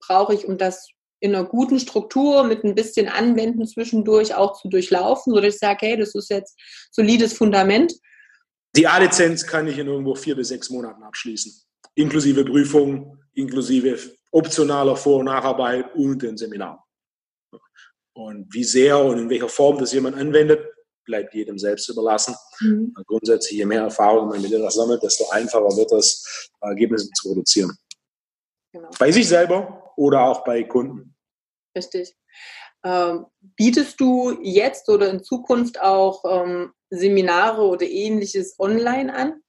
brauche ich, um das in einer guten Struktur mit ein bisschen Anwenden zwischendurch auch zu durchlaufen, sodass ich sage, hey, das ist jetzt solides Fundament. Die A-Lizenz kann ich in irgendwo vier bis sechs Monaten abschließen, inklusive Prüfung, inklusive optionaler Vor- und Nacharbeit und den Seminar. Und wie sehr und in welcher Form das jemand anwendet, bleibt jedem selbst überlassen. Mhm. Grundsätzlich, je mehr Erfahrung man mit etwas sammelt, desto einfacher wird es, Ergebnisse zu produzieren. Genau. Bei sich selber oder auch bei Kunden. Richtig. Ähm, bietest du jetzt oder in Zukunft auch ähm, Seminare oder ähnliches online an?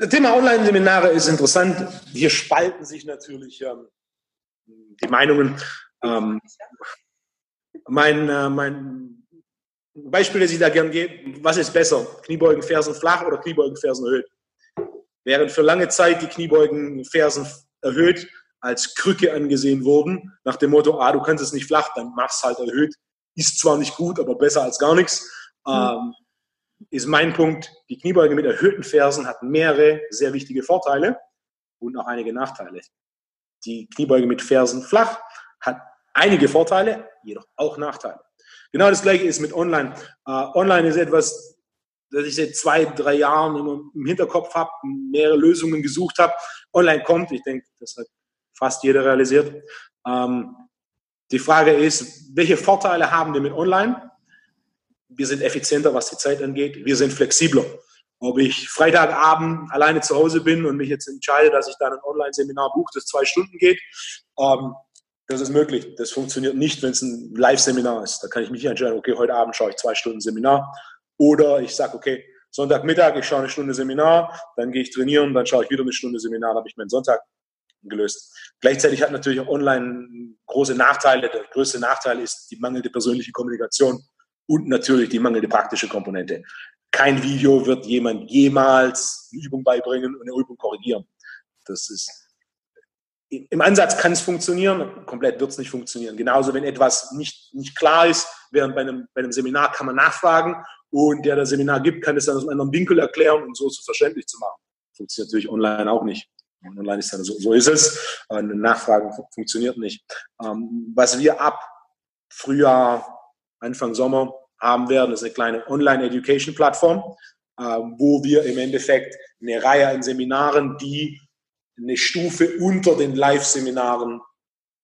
Das Thema Online-Seminare ist interessant. Hier spalten sich natürlich ähm, die Meinungen. Ähm, mein, äh, mein Beispiel, das ich da gerne gebe, was ist besser? Kniebeugen, Fersen flach oder Kniebeugen, Fersen erhöht? Während für lange Zeit die Kniebeugen, Fersen erhöht als Krücke angesehen wurden, nach dem Motto, ah, du kannst es nicht flach, dann mach's halt erhöht. Ist zwar nicht gut, aber besser als gar nichts. Mhm. Ähm, ist mein Punkt, die Kniebeuge mit erhöhten Fersen hat mehrere sehr wichtige Vorteile und auch einige Nachteile. Die Kniebeuge mit Fersen flach hat einige Vorteile, jedoch auch Nachteile. Genau das gleiche ist mit Online. Uh, Online ist etwas, das ich seit zwei, drei Jahren immer im Hinterkopf habe, mehrere Lösungen gesucht habe. Online kommt, ich denke, das hat fast jeder realisiert. Ähm, die Frage ist, welche Vorteile haben wir mit Online? Wir sind effizienter, was die Zeit angeht. Wir sind flexibler. Ob ich Freitagabend alleine zu Hause bin und mich jetzt entscheide, dass ich dann ein Online-Seminar buche, das zwei Stunden geht, ähm, das ist möglich. Das funktioniert nicht, wenn es ein Live-Seminar ist. Da kann ich mich entscheiden, okay, heute Abend schaue ich zwei Stunden Seminar. Oder ich sage, okay, Sonntagmittag, ich schaue eine Stunde Seminar, dann gehe ich trainieren, dann schaue ich wieder eine Stunde Seminar, dann habe ich meinen Sonntag gelöst. Gleichzeitig hat natürlich auch online große Nachteile. Der größte Nachteil ist die mangelnde persönliche Kommunikation und natürlich die mangelnde praktische Komponente. Kein Video wird jemand jemals eine Übung beibringen und eine Übung korrigieren. Das ist im Ansatz kann es funktionieren, komplett wird es nicht funktionieren. Genauso, wenn etwas nicht, nicht klar ist, während bei einem, bei einem Seminar kann man nachfragen und der das Seminar gibt, kann es dann aus einem anderen Winkel erklären und um so zu verständlich zu machen. Funktioniert natürlich online auch nicht. Online ist dann so, so ist es. Eine Nachfragen funktioniert nicht. Ähm, was wir ab Frühjahr, Anfang Sommer haben werden, ist eine kleine Online-Education-Plattform, äh, wo wir im Endeffekt eine Reihe an Seminaren, die eine Stufe unter den Live-Seminaren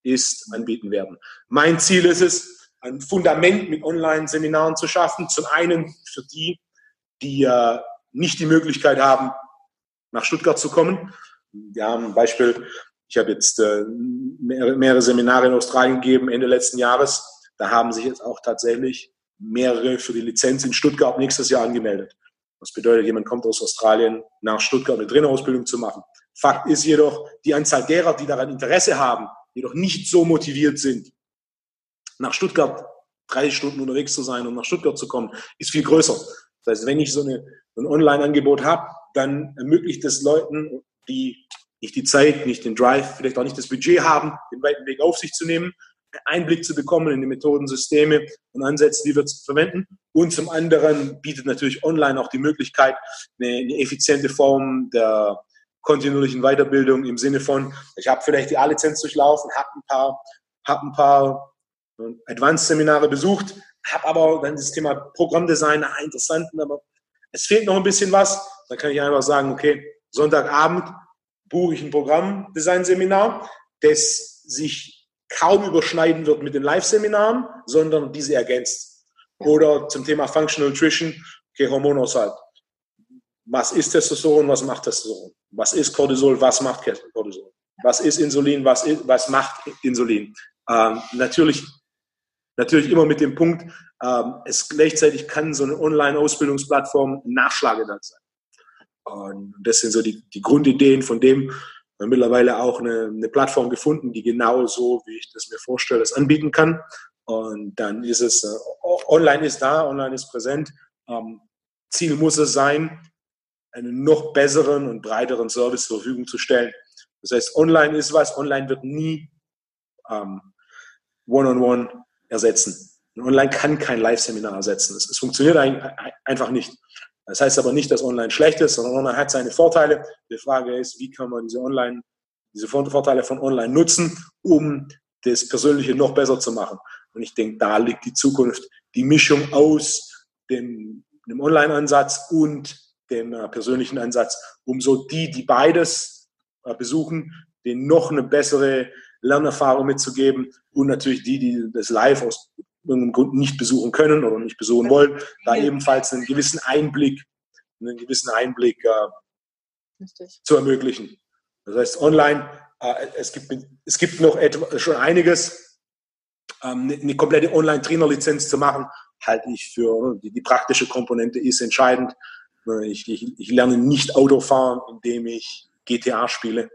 ist, anbieten werden. Mein Ziel ist es, ein Fundament mit Online-Seminaren zu schaffen. Zum einen für die, die äh, nicht die Möglichkeit haben, nach Stuttgart zu kommen. Wir haben ein Beispiel, ich habe jetzt äh, mehrere, Seminare in Australien gegeben Ende letzten Jahres. Da haben sich jetzt auch tatsächlich mehrere für die Lizenz in Stuttgart nächstes Jahr angemeldet. Das bedeutet, jemand kommt aus Australien nach Stuttgart eine Trainerausbildung zu machen. Fakt ist jedoch, die Anzahl derer, die daran Interesse haben, jedoch nicht so motiviert sind, nach Stuttgart drei Stunden unterwegs zu sein, um nach Stuttgart zu kommen, ist viel größer. Das heißt, wenn ich so eine, ein Online-Angebot habe, dann ermöglicht es Leuten, die nicht die Zeit, nicht den Drive, vielleicht auch nicht das Budget haben, den weiten Weg auf sich zu nehmen, Einblick zu bekommen in die Methoden, Systeme und Ansätze, die wir verwenden. Und zum anderen bietet natürlich online auch die Möglichkeit, eine, eine effiziente Form der kontinuierlichen Weiterbildung im Sinne von, ich habe vielleicht die A-Lizenz durchlaufen, habe ein paar, hab paar äh, Advanced-Seminare besucht, habe aber dann das Thema Programmdesign, ah, interessant, aber es fehlt noch ein bisschen was. Dann kann ich einfach sagen, okay, Sonntagabend buche ich ein Programmdesign-Seminar, das sich kaum überschneiden wird mit den Live-Seminaren, sondern diese ergänzt. Oder zum Thema Functional Nutrition, okay, Hormonaushalt. Was ist Testosteron, was macht Testosteron? Was ist Cortisol, was macht Cortisol? Was ist Insulin, was, ist, was macht Insulin? Ähm, natürlich, natürlich immer mit dem Punkt, ähm, es gleichzeitig kann so eine Online-Ausbildungsplattform ein Nachschlagewerk sein. Und das sind so die, die Grundideen von dem, wir haben mittlerweile auch eine, eine Plattform gefunden, die genau so, wie ich das mir vorstelle, das anbieten kann. Und dann ist es, äh, online ist da, online ist präsent. Ähm, Ziel muss es sein, einen noch besseren und breiteren Service zur Verfügung zu stellen. Das heißt, online ist was, online wird nie ähm, One-on-One -on -one ersetzen. Und online kann kein Live-Seminar ersetzen. Es, es funktioniert einfach nicht. Das heißt aber nicht, dass online schlecht ist, sondern online hat seine Vorteile. Die Frage ist, wie kann man diese online, diese Vorteile von online nutzen, um das Persönliche noch besser zu machen. Und ich denke, da liegt die Zukunft. Die Mischung aus dem, dem Online-Ansatz und dem äh, persönlichen Ansatz, um so die, die beides äh, besuchen, denen noch eine bessere Lernerfahrung mitzugeben und natürlich die, die das live aus irgendeinem Grund nicht besuchen können oder nicht besuchen wollen, da ebenfalls einen gewissen Einblick, einen gewissen Einblick äh, zu ermöglichen. Das heißt, online, äh, es, gibt, es gibt noch etwa, schon einiges, ähm, eine komplette Online-Trainer-Lizenz zu machen, halte ich für, die, die praktische Komponente ist entscheidend. Ich, ich, ich lerne nicht Autofahren, indem ich GTA spiele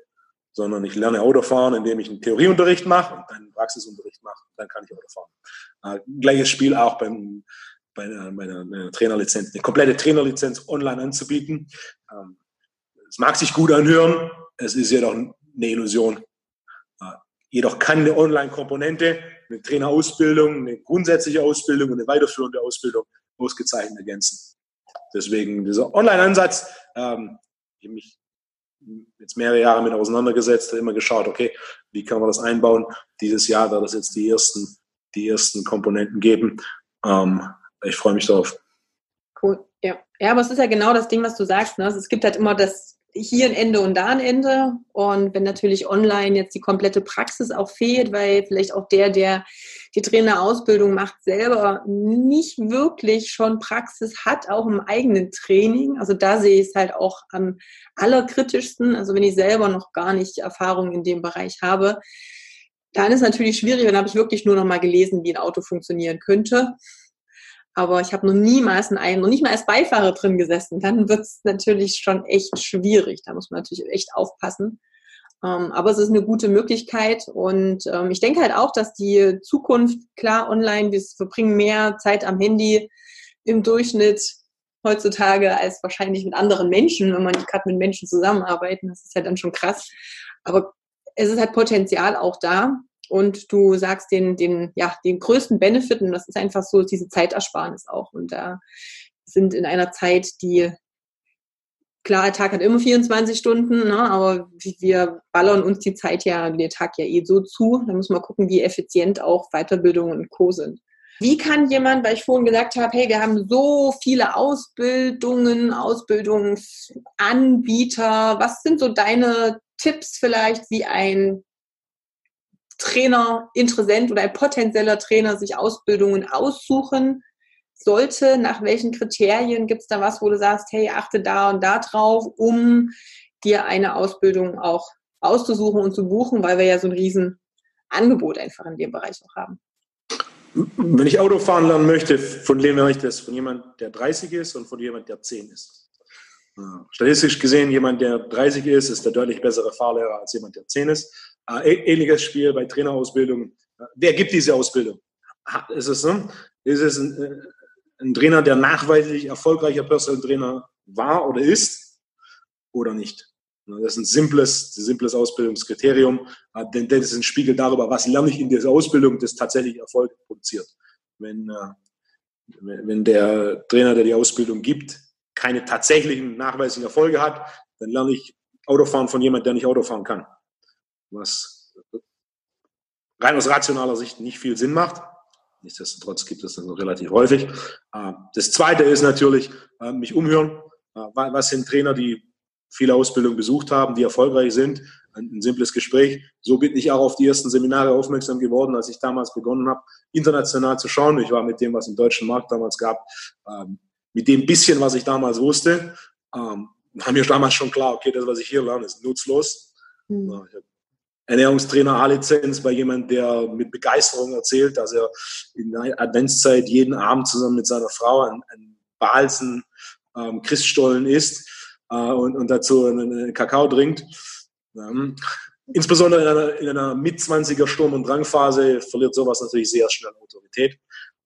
sondern ich lerne Autofahren, indem ich einen Theorieunterricht mache und einen Praxisunterricht mache. Dann kann ich Autofahren. Äh, gleiches Spiel auch beim, bei einer, bei einer Trainerlizenz, eine komplette Trainerlizenz online anzubieten. Ähm, es mag sich gut anhören, es ist jedoch eine Illusion. Äh, jedoch kann eine Online-Komponente, eine Trainerausbildung, eine grundsätzliche Ausbildung und eine weiterführende Ausbildung ausgezeichnet ergänzen. Deswegen dieser Online-Ansatz, ähm, ich mich jetzt mehrere Jahre mit auseinandergesetzt, immer geschaut, okay, wie kann man das einbauen? Dieses Jahr wird es jetzt die ersten, die ersten Komponenten geben. Ähm, ich freue mich darauf. Cool, ja. Ja, aber es ist ja genau das Ding, was du sagst. Ne? Es gibt halt immer das hier ein Ende und da ein Ende. Und wenn natürlich online jetzt die komplette Praxis auch fehlt, weil vielleicht auch der, der die Trainerausbildung macht, selber nicht wirklich schon Praxis hat, auch im eigenen Training. Also da sehe ich es halt auch am allerkritischsten. Also wenn ich selber noch gar nicht Erfahrung in dem Bereich habe, dann ist natürlich schwierig. Dann habe ich wirklich nur noch mal gelesen, wie ein Auto funktionieren könnte aber ich habe noch niemals in einem, noch nicht mal als Beifahrer drin gesessen, dann wird es natürlich schon echt schwierig. Da muss man natürlich echt aufpassen. Ähm, aber es ist eine gute Möglichkeit und ähm, ich denke halt auch, dass die Zukunft, klar, online, wir verbringen mehr Zeit am Handy im Durchschnitt heutzutage als wahrscheinlich mit anderen Menschen, wenn man gerade mit Menschen zusammenarbeiten. Das ist ja dann schon krass. Aber es ist halt Potenzial auch da und du sagst den, den, ja, den größten Benefit, und das ist einfach so diese Zeitersparnis auch. Und da sind in einer Zeit, die, klar, der Tag hat immer 24 Stunden, ne, aber wir ballern uns die Zeit ja, den Tag ja eh so zu. Da muss man gucken, wie effizient auch Weiterbildungen und Co. sind. Wie kann jemand, weil ich vorhin gesagt habe, hey, wir haben so viele Ausbildungen, Ausbildungsanbieter, was sind so deine Tipps vielleicht, wie ein Trainer, Interessent oder ein potenzieller Trainer sich Ausbildungen aussuchen sollte? Nach welchen Kriterien gibt es da was, wo du sagst, hey, achte da und da drauf, um dir eine Ausbildung auch auszusuchen und zu buchen, weil wir ja so ein riesen Angebot einfach in dem Bereich auch haben. Wenn ich Auto fahren lernen möchte, von wem höre ich das? Von jemand, der 30 ist und von jemand, der 10 ist. Statistisch gesehen, jemand, der 30 ist, ist der deutlich bessere Fahrlehrer als jemand, der 10 ist. Äh, ähnliches Spiel bei Trainerausbildung. Wer gibt diese Ausbildung? Ist es, ne? ist es ein, äh, ein Trainer, der nachweislich erfolgreicher Personal Trainer war oder ist oder nicht? Das ist ein simples, simples Ausbildungskriterium, äh, denn das ist ein Spiegel darüber, was lerne ich in dieser Ausbildung, das tatsächlich Erfolg produziert. Wenn, wenn der Trainer, der die Ausbildung gibt, keine tatsächlichen nachweislichen Erfolge hat, dann lerne ich Autofahren von jemandem, der nicht Autofahren kann was rein aus rationaler Sicht nicht viel Sinn macht. Nichtsdestotrotz gibt es das noch relativ häufig. Äh, das Zweite ist natürlich, äh, mich umhören. Äh, was sind Trainer, die viele Ausbildungen besucht haben, die erfolgreich sind? Ein, simples Gespräch. So bin ich auch auf die ersten Seminare aufmerksam geworden, als ich damals begonnen habe, international zu schauen. Ich war mit dem, was im deutschen Markt damals gab, ähm, mit dem bisschen, was ich damals wusste, ähm, war mir damals schon klar, okay, das, was ich hier lerne, ist nutzlos. Mhm. Ich habe Ernährungstrainer A-Lizenz bei jemand, der mit Begeisterung erzählt, dass er in der Adventszeit jeden Abend zusammen mit seiner Frau einen, Balsen ähm, Christstollen isst äh, und, und dazu einen, Kakao trinkt. Ähm, insbesondere in einer, in einer Mitzwanziger Sturm- und Drangphase verliert sowas natürlich sehr schnell Autorität.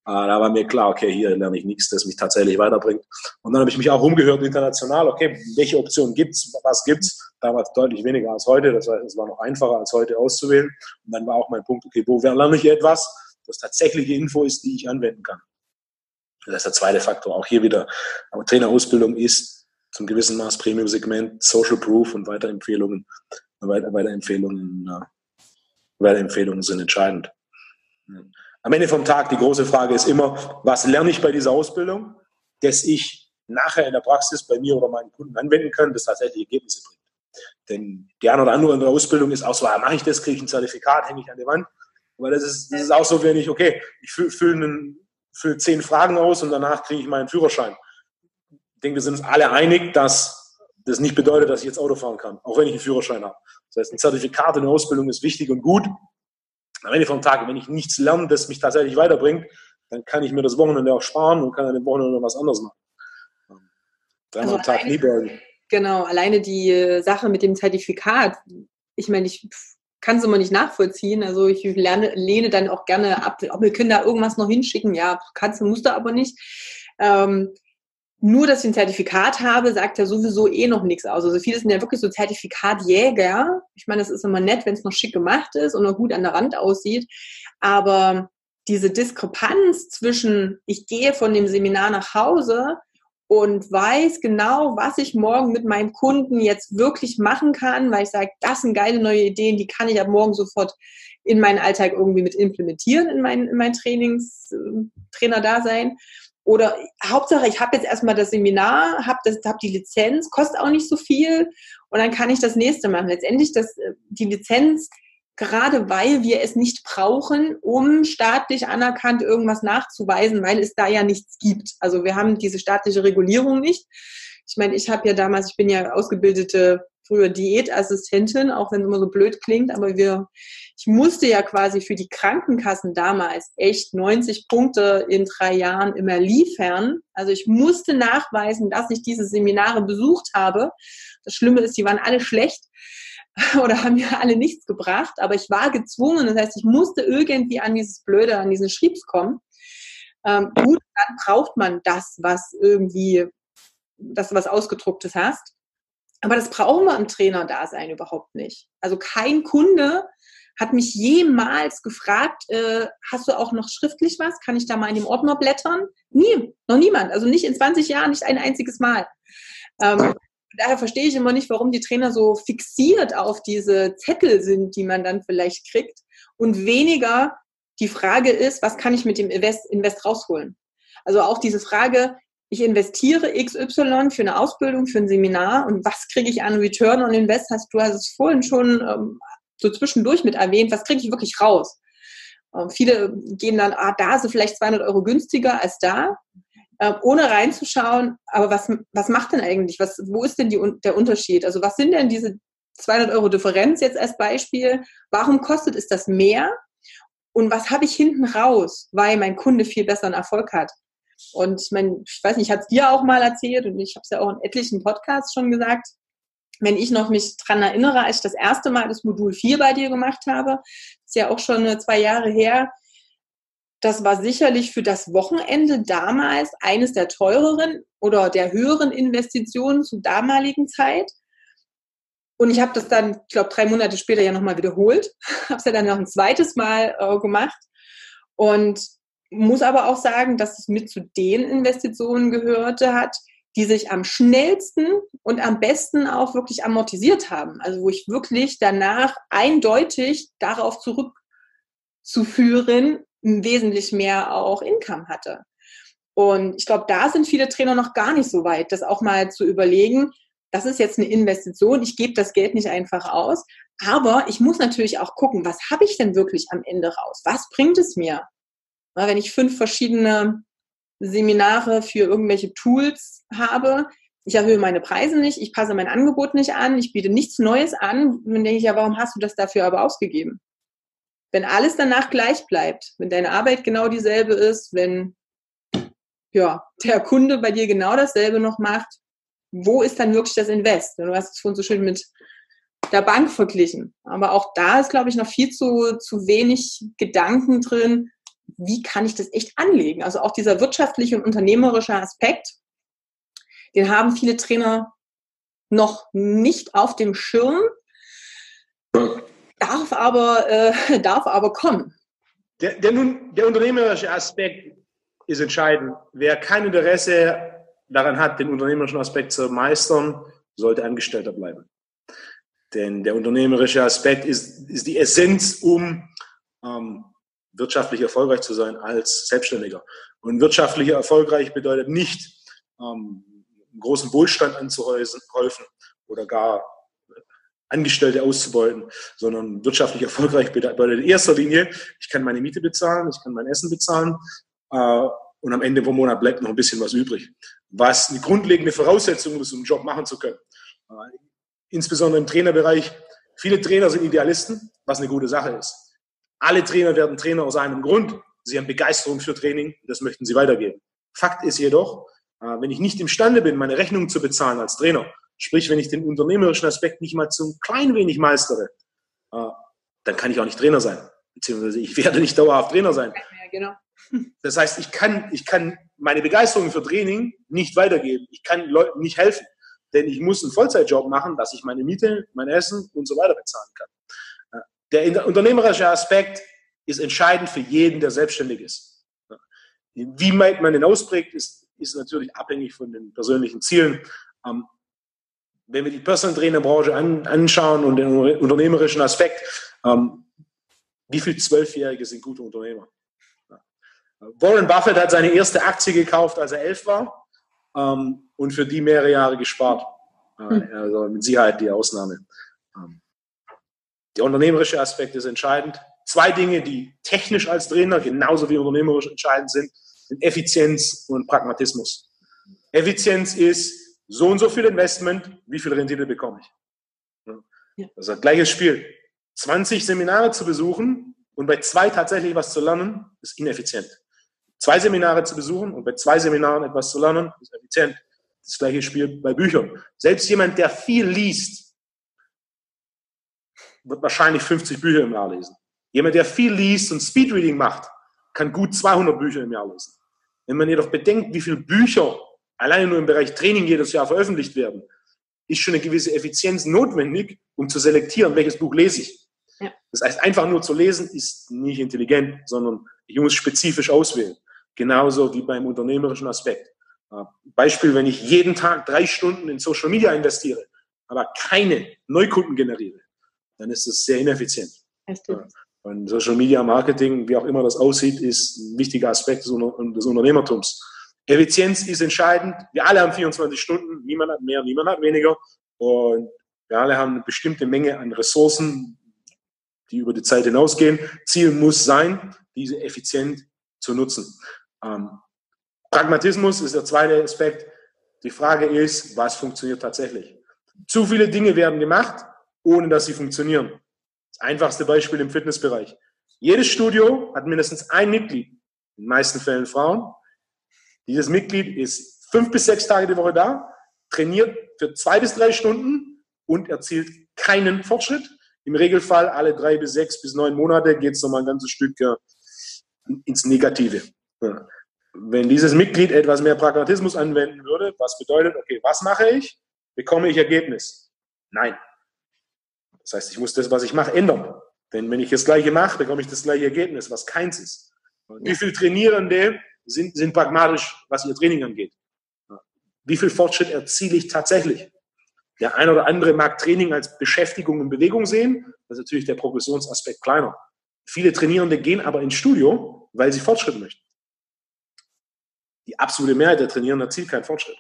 Äh, da war mir klar, okay, hier lerne ich nichts, das mich tatsächlich weiterbringt. Und dann habe ich mich auch umgehört international, okay, welche Optionen gibt's, was gibt's? Damals deutlich weniger als heute, das heißt, es war noch einfacher als heute auszuwählen. Und dann war auch mein Punkt, okay, wo lerne ich etwas? das tatsächliche Info ist, die ich anwenden kann. Das ist der zweite Faktor. Auch hier wieder. Aber Trainerausbildung ist zum gewissen Maß Premium-Segment, Social Proof und Weiterempfehlungen. Weiterempfehlungen, Weiterempfehlungen sind entscheidend. Am Ende vom Tag, die große Frage ist immer, was lerne ich bei dieser Ausbildung, dass ich nachher in der Praxis bei mir oder meinen Kunden anwenden kann, das tatsächlich Ergebnisse bringt. Denn die eine oder andere in der Ausbildung ist auch so, ah, mache ich das, kriege ich ein Zertifikat, hänge ich an die Wand. Aber das ist, das ist auch so, wenn ich, okay, ich fülle füll, füll zehn Fragen aus und danach kriege ich meinen Führerschein. Ich denke, wir sind uns alle einig, dass das nicht bedeutet, dass ich jetzt Auto fahren kann, auch wenn ich einen Führerschein habe. Das heißt, ein Zertifikat in der Ausbildung ist wichtig und gut. Am Ende vom Tag, wenn ich nichts lerne, das mich tatsächlich weiterbringt, dann kann ich mir das Wochenende auch sparen und kann an dem Wochenende was anderes machen. Dreimal also am Tag lieber. Genau, alleine die äh, Sache mit dem Zertifikat. Ich meine, ich kann es immer nicht nachvollziehen. Also ich lerne, lehne dann auch gerne ab, ob wir können da irgendwas noch hinschicken. Ja, kannst du, musst du aber nicht. Ähm, nur, dass ich ein Zertifikat habe, sagt ja sowieso eh noch nichts aus. Also viele sind ja wirklich so Zertifikatjäger. Ich meine, das ist immer nett, wenn es noch schick gemacht ist und noch gut an der Rand aussieht. Aber diese Diskrepanz zwischen, ich gehe von dem Seminar nach Hause und weiß genau, was ich morgen mit meinem Kunden jetzt wirklich machen kann, weil ich sage, das sind geile neue Ideen, die kann ich ab morgen sofort in meinen Alltag irgendwie mit implementieren, in mein, in mein Trainings, äh, Trainer-Dasein. Oder Hauptsache, ich habe jetzt erstmal das Seminar, habe hab die Lizenz, kostet auch nicht so viel und dann kann ich das nächste machen. Letztendlich, das, äh, die Lizenz gerade weil wir es nicht brauchen, um staatlich anerkannt irgendwas nachzuweisen, weil es da ja nichts gibt. Also wir haben diese staatliche Regulierung nicht. Ich meine, ich habe ja damals, ich bin ja ausgebildete früher Diätassistentin, auch wenn es immer so blöd klingt, aber wir, ich musste ja quasi für die Krankenkassen damals echt 90 Punkte in drei Jahren immer liefern. Also ich musste nachweisen, dass ich diese Seminare besucht habe. Das Schlimme ist, die waren alle schlecht. oder haben mir alle nichts gebracht, aber ich war gezwungen, das heißt, ich musste irgendwie an dieses Blöde, an diesen Schriebs kommen. Ähm, gut, dann braucht man das, was irgendwie, dass du was Ausgedrucktes hast. Aber das brauchen wir im Trainer-Dasein überhaupt nicht. Also kein Kunde hat mich jemals gefragt, äh, hast du auch noch schriftlich was? Kann ich da mal in dem Ordner blättern? Nie, noch niemand. Also nicht in 20 Jahren, nicht ein einziges Mal. Ähm, daher verstehe ich immer nicht, warum die Trainer so fixiert auf diese Zettel sind, die man dann vielleicht kriegt und weniger die Frage ist, was kann ich mit dem Invest, Invest rausholen? Also auch diese Frage, ich investiere XY für eine Ausbildung, für ein Seminar und was kriege ich an Return on Invest? Hast du hast es vorhin schon ähm, so zwischendurch mit erwähnt, was kriege ich wirklich raus? Ähm, viele gehen dann, ah, da es vielleicht 200 Euro günstiger als da äh, ohne reinzuschauen, aber was, was macht denn eigentlich, was, wo ist denn die, der Unterschied? Also was sind denn diese 200 Euro Differenz jetzt als Beispiel? Warum kostet es das mehr? Und was habe ich hinten raus, weil mein Kunde viel besseren Erfolg hat? Und ich meine, ich weiß nicht, ich hatte es dir auch mal erzählt und ich habe es ja auch in etlichen Podcasts schon gesagt. Wenn ich noch mich dran erinnere, als ich das erste Mal das Modul 4 bei dir gemacht habe, ist ja auch schon zwei Jahre her, das war sicherlich für das Wochenende damals eines der teureren oder der höheren Investitionen zur damaligen Zeit. Und ich habe das dann, ich glaube, drei Monate später ja nochmal wiederholt. habe es ja dann noch ein zweites Mal äh, gemacht. Und muss aber auch sagen, dass es mit zu den Investitionen gehörte hat, die sich am schnellsten und am besten auch wirklich amortisiert haben. Also wo ich wirklich danach eindeutig darauf zurückzuführen wesentlich mehr auch Income hatte. Und ich glaube, da sind viele Trainer noch gar nicht so weit, das auch mal zu überlegen. Das ist jetzt eine Investition. Ich gebe das Geld nicht einfach aus. Aber ich muss natürlich auch gucken, was habe ich denn wirklich am Ende raus? Was bringt es mir? Wenn ich fünf verschiedene Seminare für irgendwelche Tools habe, ich erhöhe meine Preise nicht, ich passe mein Angebot nicht an, ich biete nichts Neues an, dann denke ich ja, warum hast du das dafür aber ausgegeben? wenn alles danach gleich bleibt, wenn deine Arbeit genau dieselbe ist, wenn ja, der Kunde bei dir genau dasselbe noch macht, wo ist dann wirklich das Invest? Du hast es vorhin so schön mit der Bank verglichen. Aber auch da ist, glaube ich, noch viel zu, zu wenig Gedanken drin, wie kann ich das echt anlegen? Also auch dieser wirtschaftliche und unternehmerische Aspekt, den haben viele Trainer noch nicht auf dem Schirm darf aber, äh, darf aber kommen. Der, der, der unternehmerische Aspekt ist entscheidend. Wer kein Interesse daran hat, den unternehmerischen Aspekt zu meistern, sollte Angestellter bleiben. Denn der unternehmerische Aspekt ist, ist die Essenz, um ähm, wirtschaftlich erfolgreich zu sein als Selbstständiger. Und wirtschaftlich erfolgreich bedeutet nicht, ähm, großen Wohlstand anzuhäufen oder gar Angestellte auszubeuten, sondern wirtschaftlich erfolgreich bedeutet in erster Linie, ich kann meine Miete bezahlen, ich kann mein Essen bezahlen äh, und am Ende vom Monat bleibt noch ein bisschen was übrig. Was eine grundlegende Voraussetzung ist, um einen Job machen zu können. Äh, insbesondere im Trainerbereich. Viele Trainer sind Idealisten, was eine gute Sache ist. Alle Trainer werden Trainer aus einem Grund. Sie haben Begeisterung für Training, das möchten sie weitergeben. Fakt ist jedoch, äh, wenn ich nicht imstande bin, meine Rechnungen zu bezahlen als Trainer, sprich, wenn ich den unternehmerischen Aspekt nicht mal zum klein wenig meistere, äh, dann kann ich auch nicht Trainer sein. Beziehungsweise ich werde nicht dauerhaft Trainer sein. genau. Das heißt, ich kann, ich kann meine Begeisterung für Training nicht weitergeben. Ich kann Leuten nicht helfen. Denn ich muss einen Vollzeitjob machen, dass ich meine Miete, mein Essen und so weiter bezahlen kann. Der unternehmerische Aspekt ist entscheidend für jeden, der selbstständig ist. Wie man den ausprägt, ist, ist natürlich abhängig von den persönlichen Zielen. Ähm, wenn wir die Personal Trainer Branche an, anschauen und den unternehmerischen Aspekt, ähm, wie viele Zwölfjährige sind gute Unternehmer? Warren Buffett hat seine erste Aktie gekauft, als er elf war ähm, und für die mehrere Jahre gespart. Äh, also mit Sicherheit die Ausnahme. Der unternehmerische Aspekt ist entscheidend. Zwei Dinge, die technisch als Trainer genauso wie unternehmerisch entscheidend sind, sind Effizienz und Pragmatismus. Effizienz ist so und so viel Investment, wie viel Rendite bekomme ich? Das ist ein gleiches Spiel. 20 Seminare zu besuchen und bei zwei tatsächlich was zu lernen, ist ineffizient. Zwei Seminare zu besuchen und bei zwei Seminaren etwas zu lernen, ist effizient. Das gleiche Spiel bei Büchern. Selbst jemand, der viel liest, wird wahrscheinlich 50 Bücher im Jahr lesen. Jemand, der viel liest und Speedreading macht, kann gut 200 Bücher im Jahr lesen. Wenn man jedoch bedenkt, wie viele Bücher alleine nur im Bereich Training jedes Jahr veröffentlicht werden, ist schon eine gewisse Effizienz notwendig, um zu selektieren, welches Buch lese ich. Ja. Das heißt, einfach nur zu lesen ist nicht intelligent, sondern ich muss spezifisch auswählen. Genauso wie beim unternehmerischen Aspekt. Beispiel, wenn ich jeden Tag drei Stunden in Social Media investiere, aber keine Neukunden generiere, dann ist das sehr ineffizient. Und Social Media Marketing, wie auch immer das aussieht, ist ein wichtiger Aspekt des, Unternehmertums. Effizienz ist entscheidend. Wir alle haben 24 Stunden, niemand hat mehr, niemand hat weniger. Und wir alle haben eine bestimmte Menge an Ressourcen, die über die Zeit hinausgehen. Ziel muss sein, diese effizient zu nutzen. Ähm, Pragmatismus ist der zweite Aspekt. Die Frage ist, was funktioniert tatsächlich? Zu viele Dinge werden gemacht, ohne dass sie funktionieren. Das einfachste Beispiel im Fitnessbereich. Jedes Studio hat mindestens ein Mitglied, in den meisten Fällen Frauen. Dieses Mitglied ist fünf bis sechs Tage die Woche da, trainiert für zwei bis drei Stunden und erzielt keinen Fortschritt. Im Regelfall alle drei bis sechs bis neun Monate geht es nochmal ein ganzes Stück äh, ins Negative. Wenn dieses Mitglied etwas mehr Pragmatismus anwenden würde, was bedeutet, okay, was mache ich? Bekomme ich Ergebnis? Nein. Das heißt, ich muss das, was ich mache, ändern. Denn wenn ich das Gleiche mache, bekomme ich das gleiche Ergebnis, was keins ist. Wie viele Trainierende sind, sind pragmatisch, was ihr Training angeht? Wie viel Fortschritt erziele ich tatsächlich? Der ein oder andere mag Training als Beschäftigung und Bewegung sehen. Das ist natürlich der Progressionsaspekt kleiner. Viele Trainierende gehen aber ins Studio, weil sie Fortschritt möchten. Die absolute Mehrheit der Trainierenden erzielt keinen Fortschritt.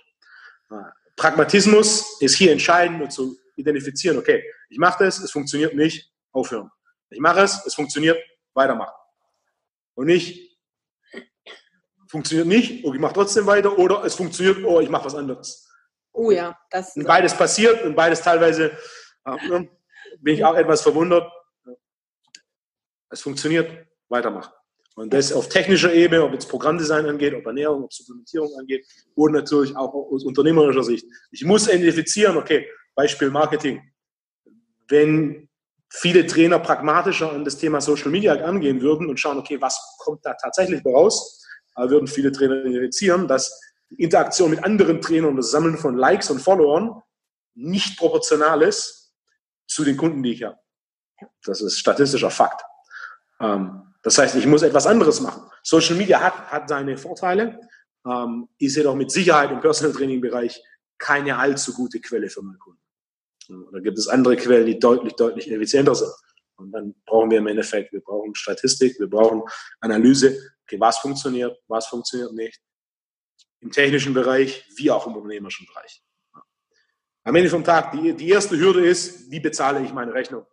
Pragmatismus ist hier entscheidend, um zu identifizieren, okay, ich mache das, es funktioniert nicht, aufhören. Ich mache es, es funktioniert, weitermachen. Und nicht, funktioniert nicht, oh, ich mache trotzdem weiter, oder es funktioniert, oh, ich mache was anderes. Oh ja, das. Und beides passiert und beides teilweise, äh, bin ich auch etwas verwundert, es funktioniert, weitermachen. Und das auf technischer Ebene, ob jetzt Programmdesign angeht, ob Ernährung, ob Supplementierung angeht und natürlich auch aus unternehmerischer Sicht. Ich muss identifizieren, okay, Beispiel Marketing. Wenn viele Trainer pragmatischer an das Thema Social Media angehen würden und schauen, okay, was kommt da tatsächlich raus, würden viele Trainer identifizieren, dass die Interaktion mit anderen Trainern und das Sammeln von Likes und Followern nicht proportional ist zu den Kunden, die ich habe. Das ist statistischer Fakt. Ähm, Das heißt, ich muss etwas anderes machen. Social Media hat, hat seine Vorteile, ähm, ist jedoch mit Sicherheit im Personal Training Bereich keine allzu gute Quelle für meinen Kunden. Da gibt es andere Quellen, die deutlich, deutlich effizienter sind. Und dann brauchen wir im Endeffekt, wir brauchen Statistik, wir brauchen Analyse. Okay, was funktioniert, was funktioniert nicht. Im technischen Bereich wie auch im unternehmerischen Bereich. Am Ende vom Tag, die, die erste Hürde ist, wie bezahle ich meine Rechnung?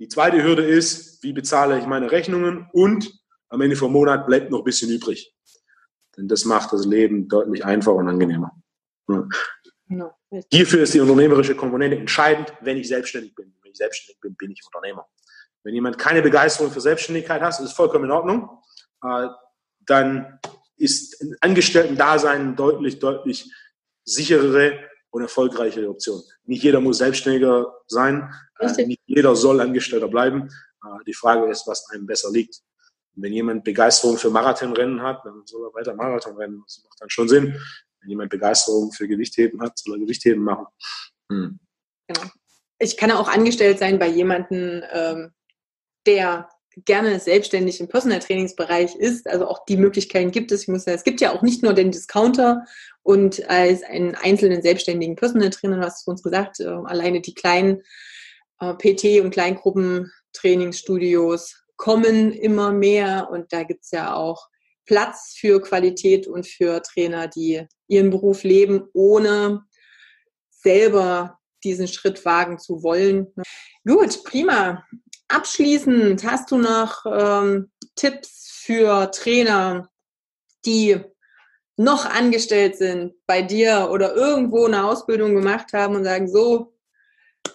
Die zweite Hürde ist, wie bezahle ich meine Rechnungen? Und am Ende vom Monat bleibt noch ein bisschen übrig. Denn das macht das Leben deutlich einfacher und angenehmer. Genau. Hierfür ist die unternehmerische Komponente entscheidend, wenn ich selbstständig bin. Wenn ich selbstständig bin, bin ich Unternehmer. Wenn jemand keine Begeisterung für Selbstständigkeit hat, ist vollkommen in Ordnung. Äh, dann ist ein Angestellten-Dasein deutlich, deutlich sicherere und erfolgreichere Option. Nicht jeder muss Selbstständiger sein, äh, Richtig. nicht jeder soll Angestellter bleiben. Äh, die Frage ist, was einem besser liegt. wenn jemand Begeisterung für Marathonrennen hat, dann soll er weiter Marathon rennen. Das macht dann schon Sinn. Wenn jemand Begeisterung für Gewichtheben hat, soll er Gewichtheben machen. Hm. Genau. Ich kann auch angestellt sein bei jemandem, ähm, der gerne selbstständig im Personal Trainingsbereich ist. Also auch die Möglichkeiten gibt es. Ich muss sagen, es gibt ja auch nicht nur den Discounter und als einen einzelnen selbstständigen Personal Trainer, hast du uns gesagt, äh, alleine die kleinen äh, PT- und Kleingruppen Trainingsstudios kommen immer mehr und da gibt es ja auch Platz für Qualität und für Trainer, die ihren Beruf leben, ohne selber diesen Schritt wagen zu wollen. Gut, prima. Abschließend hast du noch ähm, Tipps für Trainer, die noch angestellt sind bei dir oder irgendwo eine Ausbildung gemacht haben und sagen, so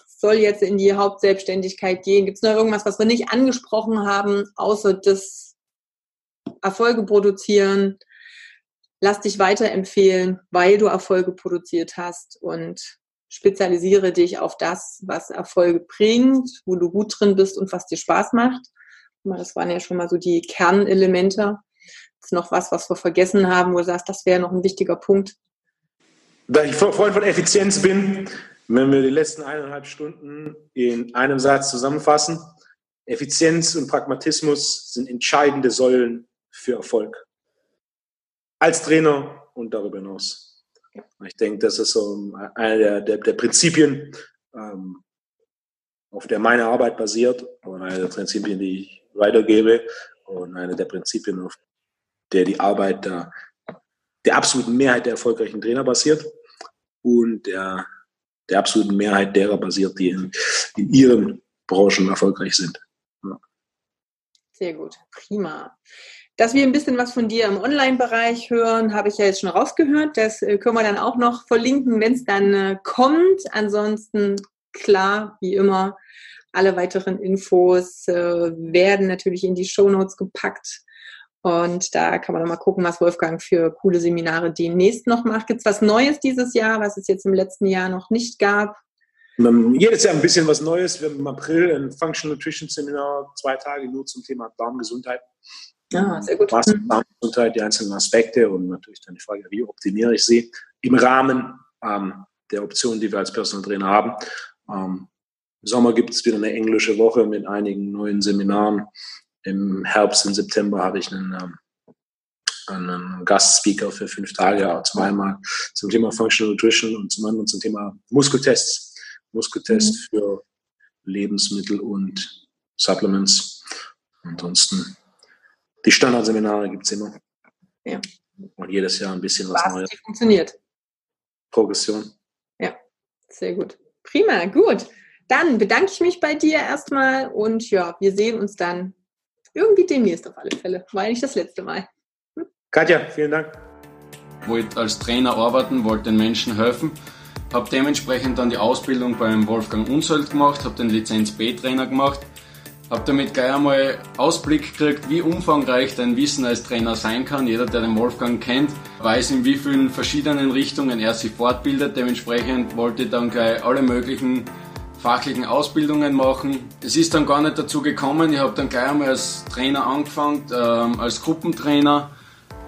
soll jetzt in die Hauptselbstständigkeit gehen. Gibt es noch irgendwas, was wir nicht angesprochen haben, außer das Erfolge produzieren? Lass dich weiterempfehlen, weil du Erfolge produziert hast und spezialisiere dich auf das, was Erfolge bringt, wo du gut drin bist und was dir Spaß macht. Das waren ja schon mal so die Kernelemente. Das ist noch was, was wir vergessen haben, wo du sagst, das wäre noch ein wichtiger Punkt. Da ich Freund von Effizienz bin, wenn wir die letzten eineinhalb Stunden in einem Satz zusammenfassen, Effizienz und Pragmatismus sind entscheidende Säulen für Erfolg. Als Trainer und darüber hinaus. Ich denke, das ist so eine der, der, der Prinzipien, ähm, auf der meine Arbeit basiert und eine der Prinzipien, die ich weitergebe und eine der Prinzipien, auf der die Arbeit der, der absoluten Mehrheit der erfolgreichen Trainer basiert und der, der absoluten Mehrheit derer basiert, die in, in ihren Branchen erfolgreich sind. Ja. Sehr gut, prima. Dass wir ein bisschen was von dir im Online-Bereich hören, habe ich ja jetzt schon rausgehört. Das äh, können wir dann auch noch verlinken, wenn es dann äh, kommt. Ansonsten, klar, wie immer, alle weiteren Infos äh, werden natürlich in die Show Notes gepackt. Und da kann man noch mal gucken, was Wolfgang für coole Seminare demnächst noch macht. Gibt es was Neues dieses Jahr, was es jetzt im letzten Jahr noch nicht gab? Jedes Jahr ein bisschen was Neues. Wir haben im April ein Functional Nutrition Seminar, zwei Tage nur zum Thema Darmgesundheit. Ja, sehr gut. Was die einzelnen Aspekte und natürlich dann die Frage, wie optimiere ich sie im Rahmen ähm, der Optionen, die wir als Personal Trainer haben. Ähm, Im Sommer gibt es wieder eine englische Woche mit einigen neuen Seminaren. Im Herbst, im September habe ich einen, ähm, einen Gastspeaker für fünf Tage, zweimal zum Thema Functional Nutrition und zum anderen zum Thema Muskeltests. Muskeltest mhm. für Lebensmittel und Supplements. Ansonsten die Standardseminare gibt es immer. Ja. Und jedes Jahr ein bisschen was, was Neues. funktioniert. Progression. Ja, sehr gut. Prima, gut. Dann bedanke ich mich bei dir erstmal und ja, wir sehen uns dann irgendwie demnächst auf alle Fälle. War nicht das letzte Mal. Hm? Katja, vielen Dank. Wollte als Trainer arbeiten, wollte den Menschen helfen. Habe dementsprechend dann die Ausbildung beim Wolfgang Unsold gemacht, habe den Lizenz B-Trainer gemacht habe damit gleich einmal Ausblick gekriegt, wie umfangreich dein Wissen als Trainer sein kann. Jeder, der den Wolfgang kennt, weiß, in wie vielen verschiedenen Richtungen er sich fortbildet. Dementsprechend wollte ich dann gleich alle möglichen fachlichen Ausbildungen machen. Es ist dann gar nicht dazu gekommen. Ich habe dann gleich einmal als Trainer angefangen, ähm, als Gruppentrainer.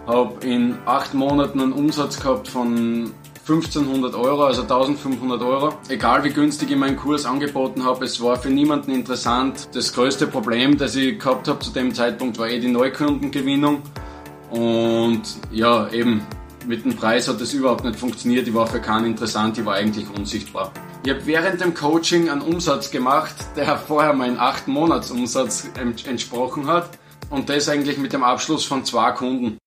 Habe in acht Monaten einen Umsatz gehabt von 1500 Euro, also 1500 Euro. Egal wie günstig ich meinen Kurs angeboten habe, es war für niemanden interessant. Das größte Problem, das ich gehabt habe zu dem Zeitpunkt, war eh die Neukundengewinnung. Und ja, eben mit dem Preis hat das überhaupt nicht funktioniert. Ich war für keinen interessant, ich war eigentlich unsichtbar. Ich habe während dem Coaching einen Umsatz gemacht, der vorher meinen 8 Monats Umsatz entsprochen hat. Und das eigentlich mit dem Abschluss von zwei Kunden.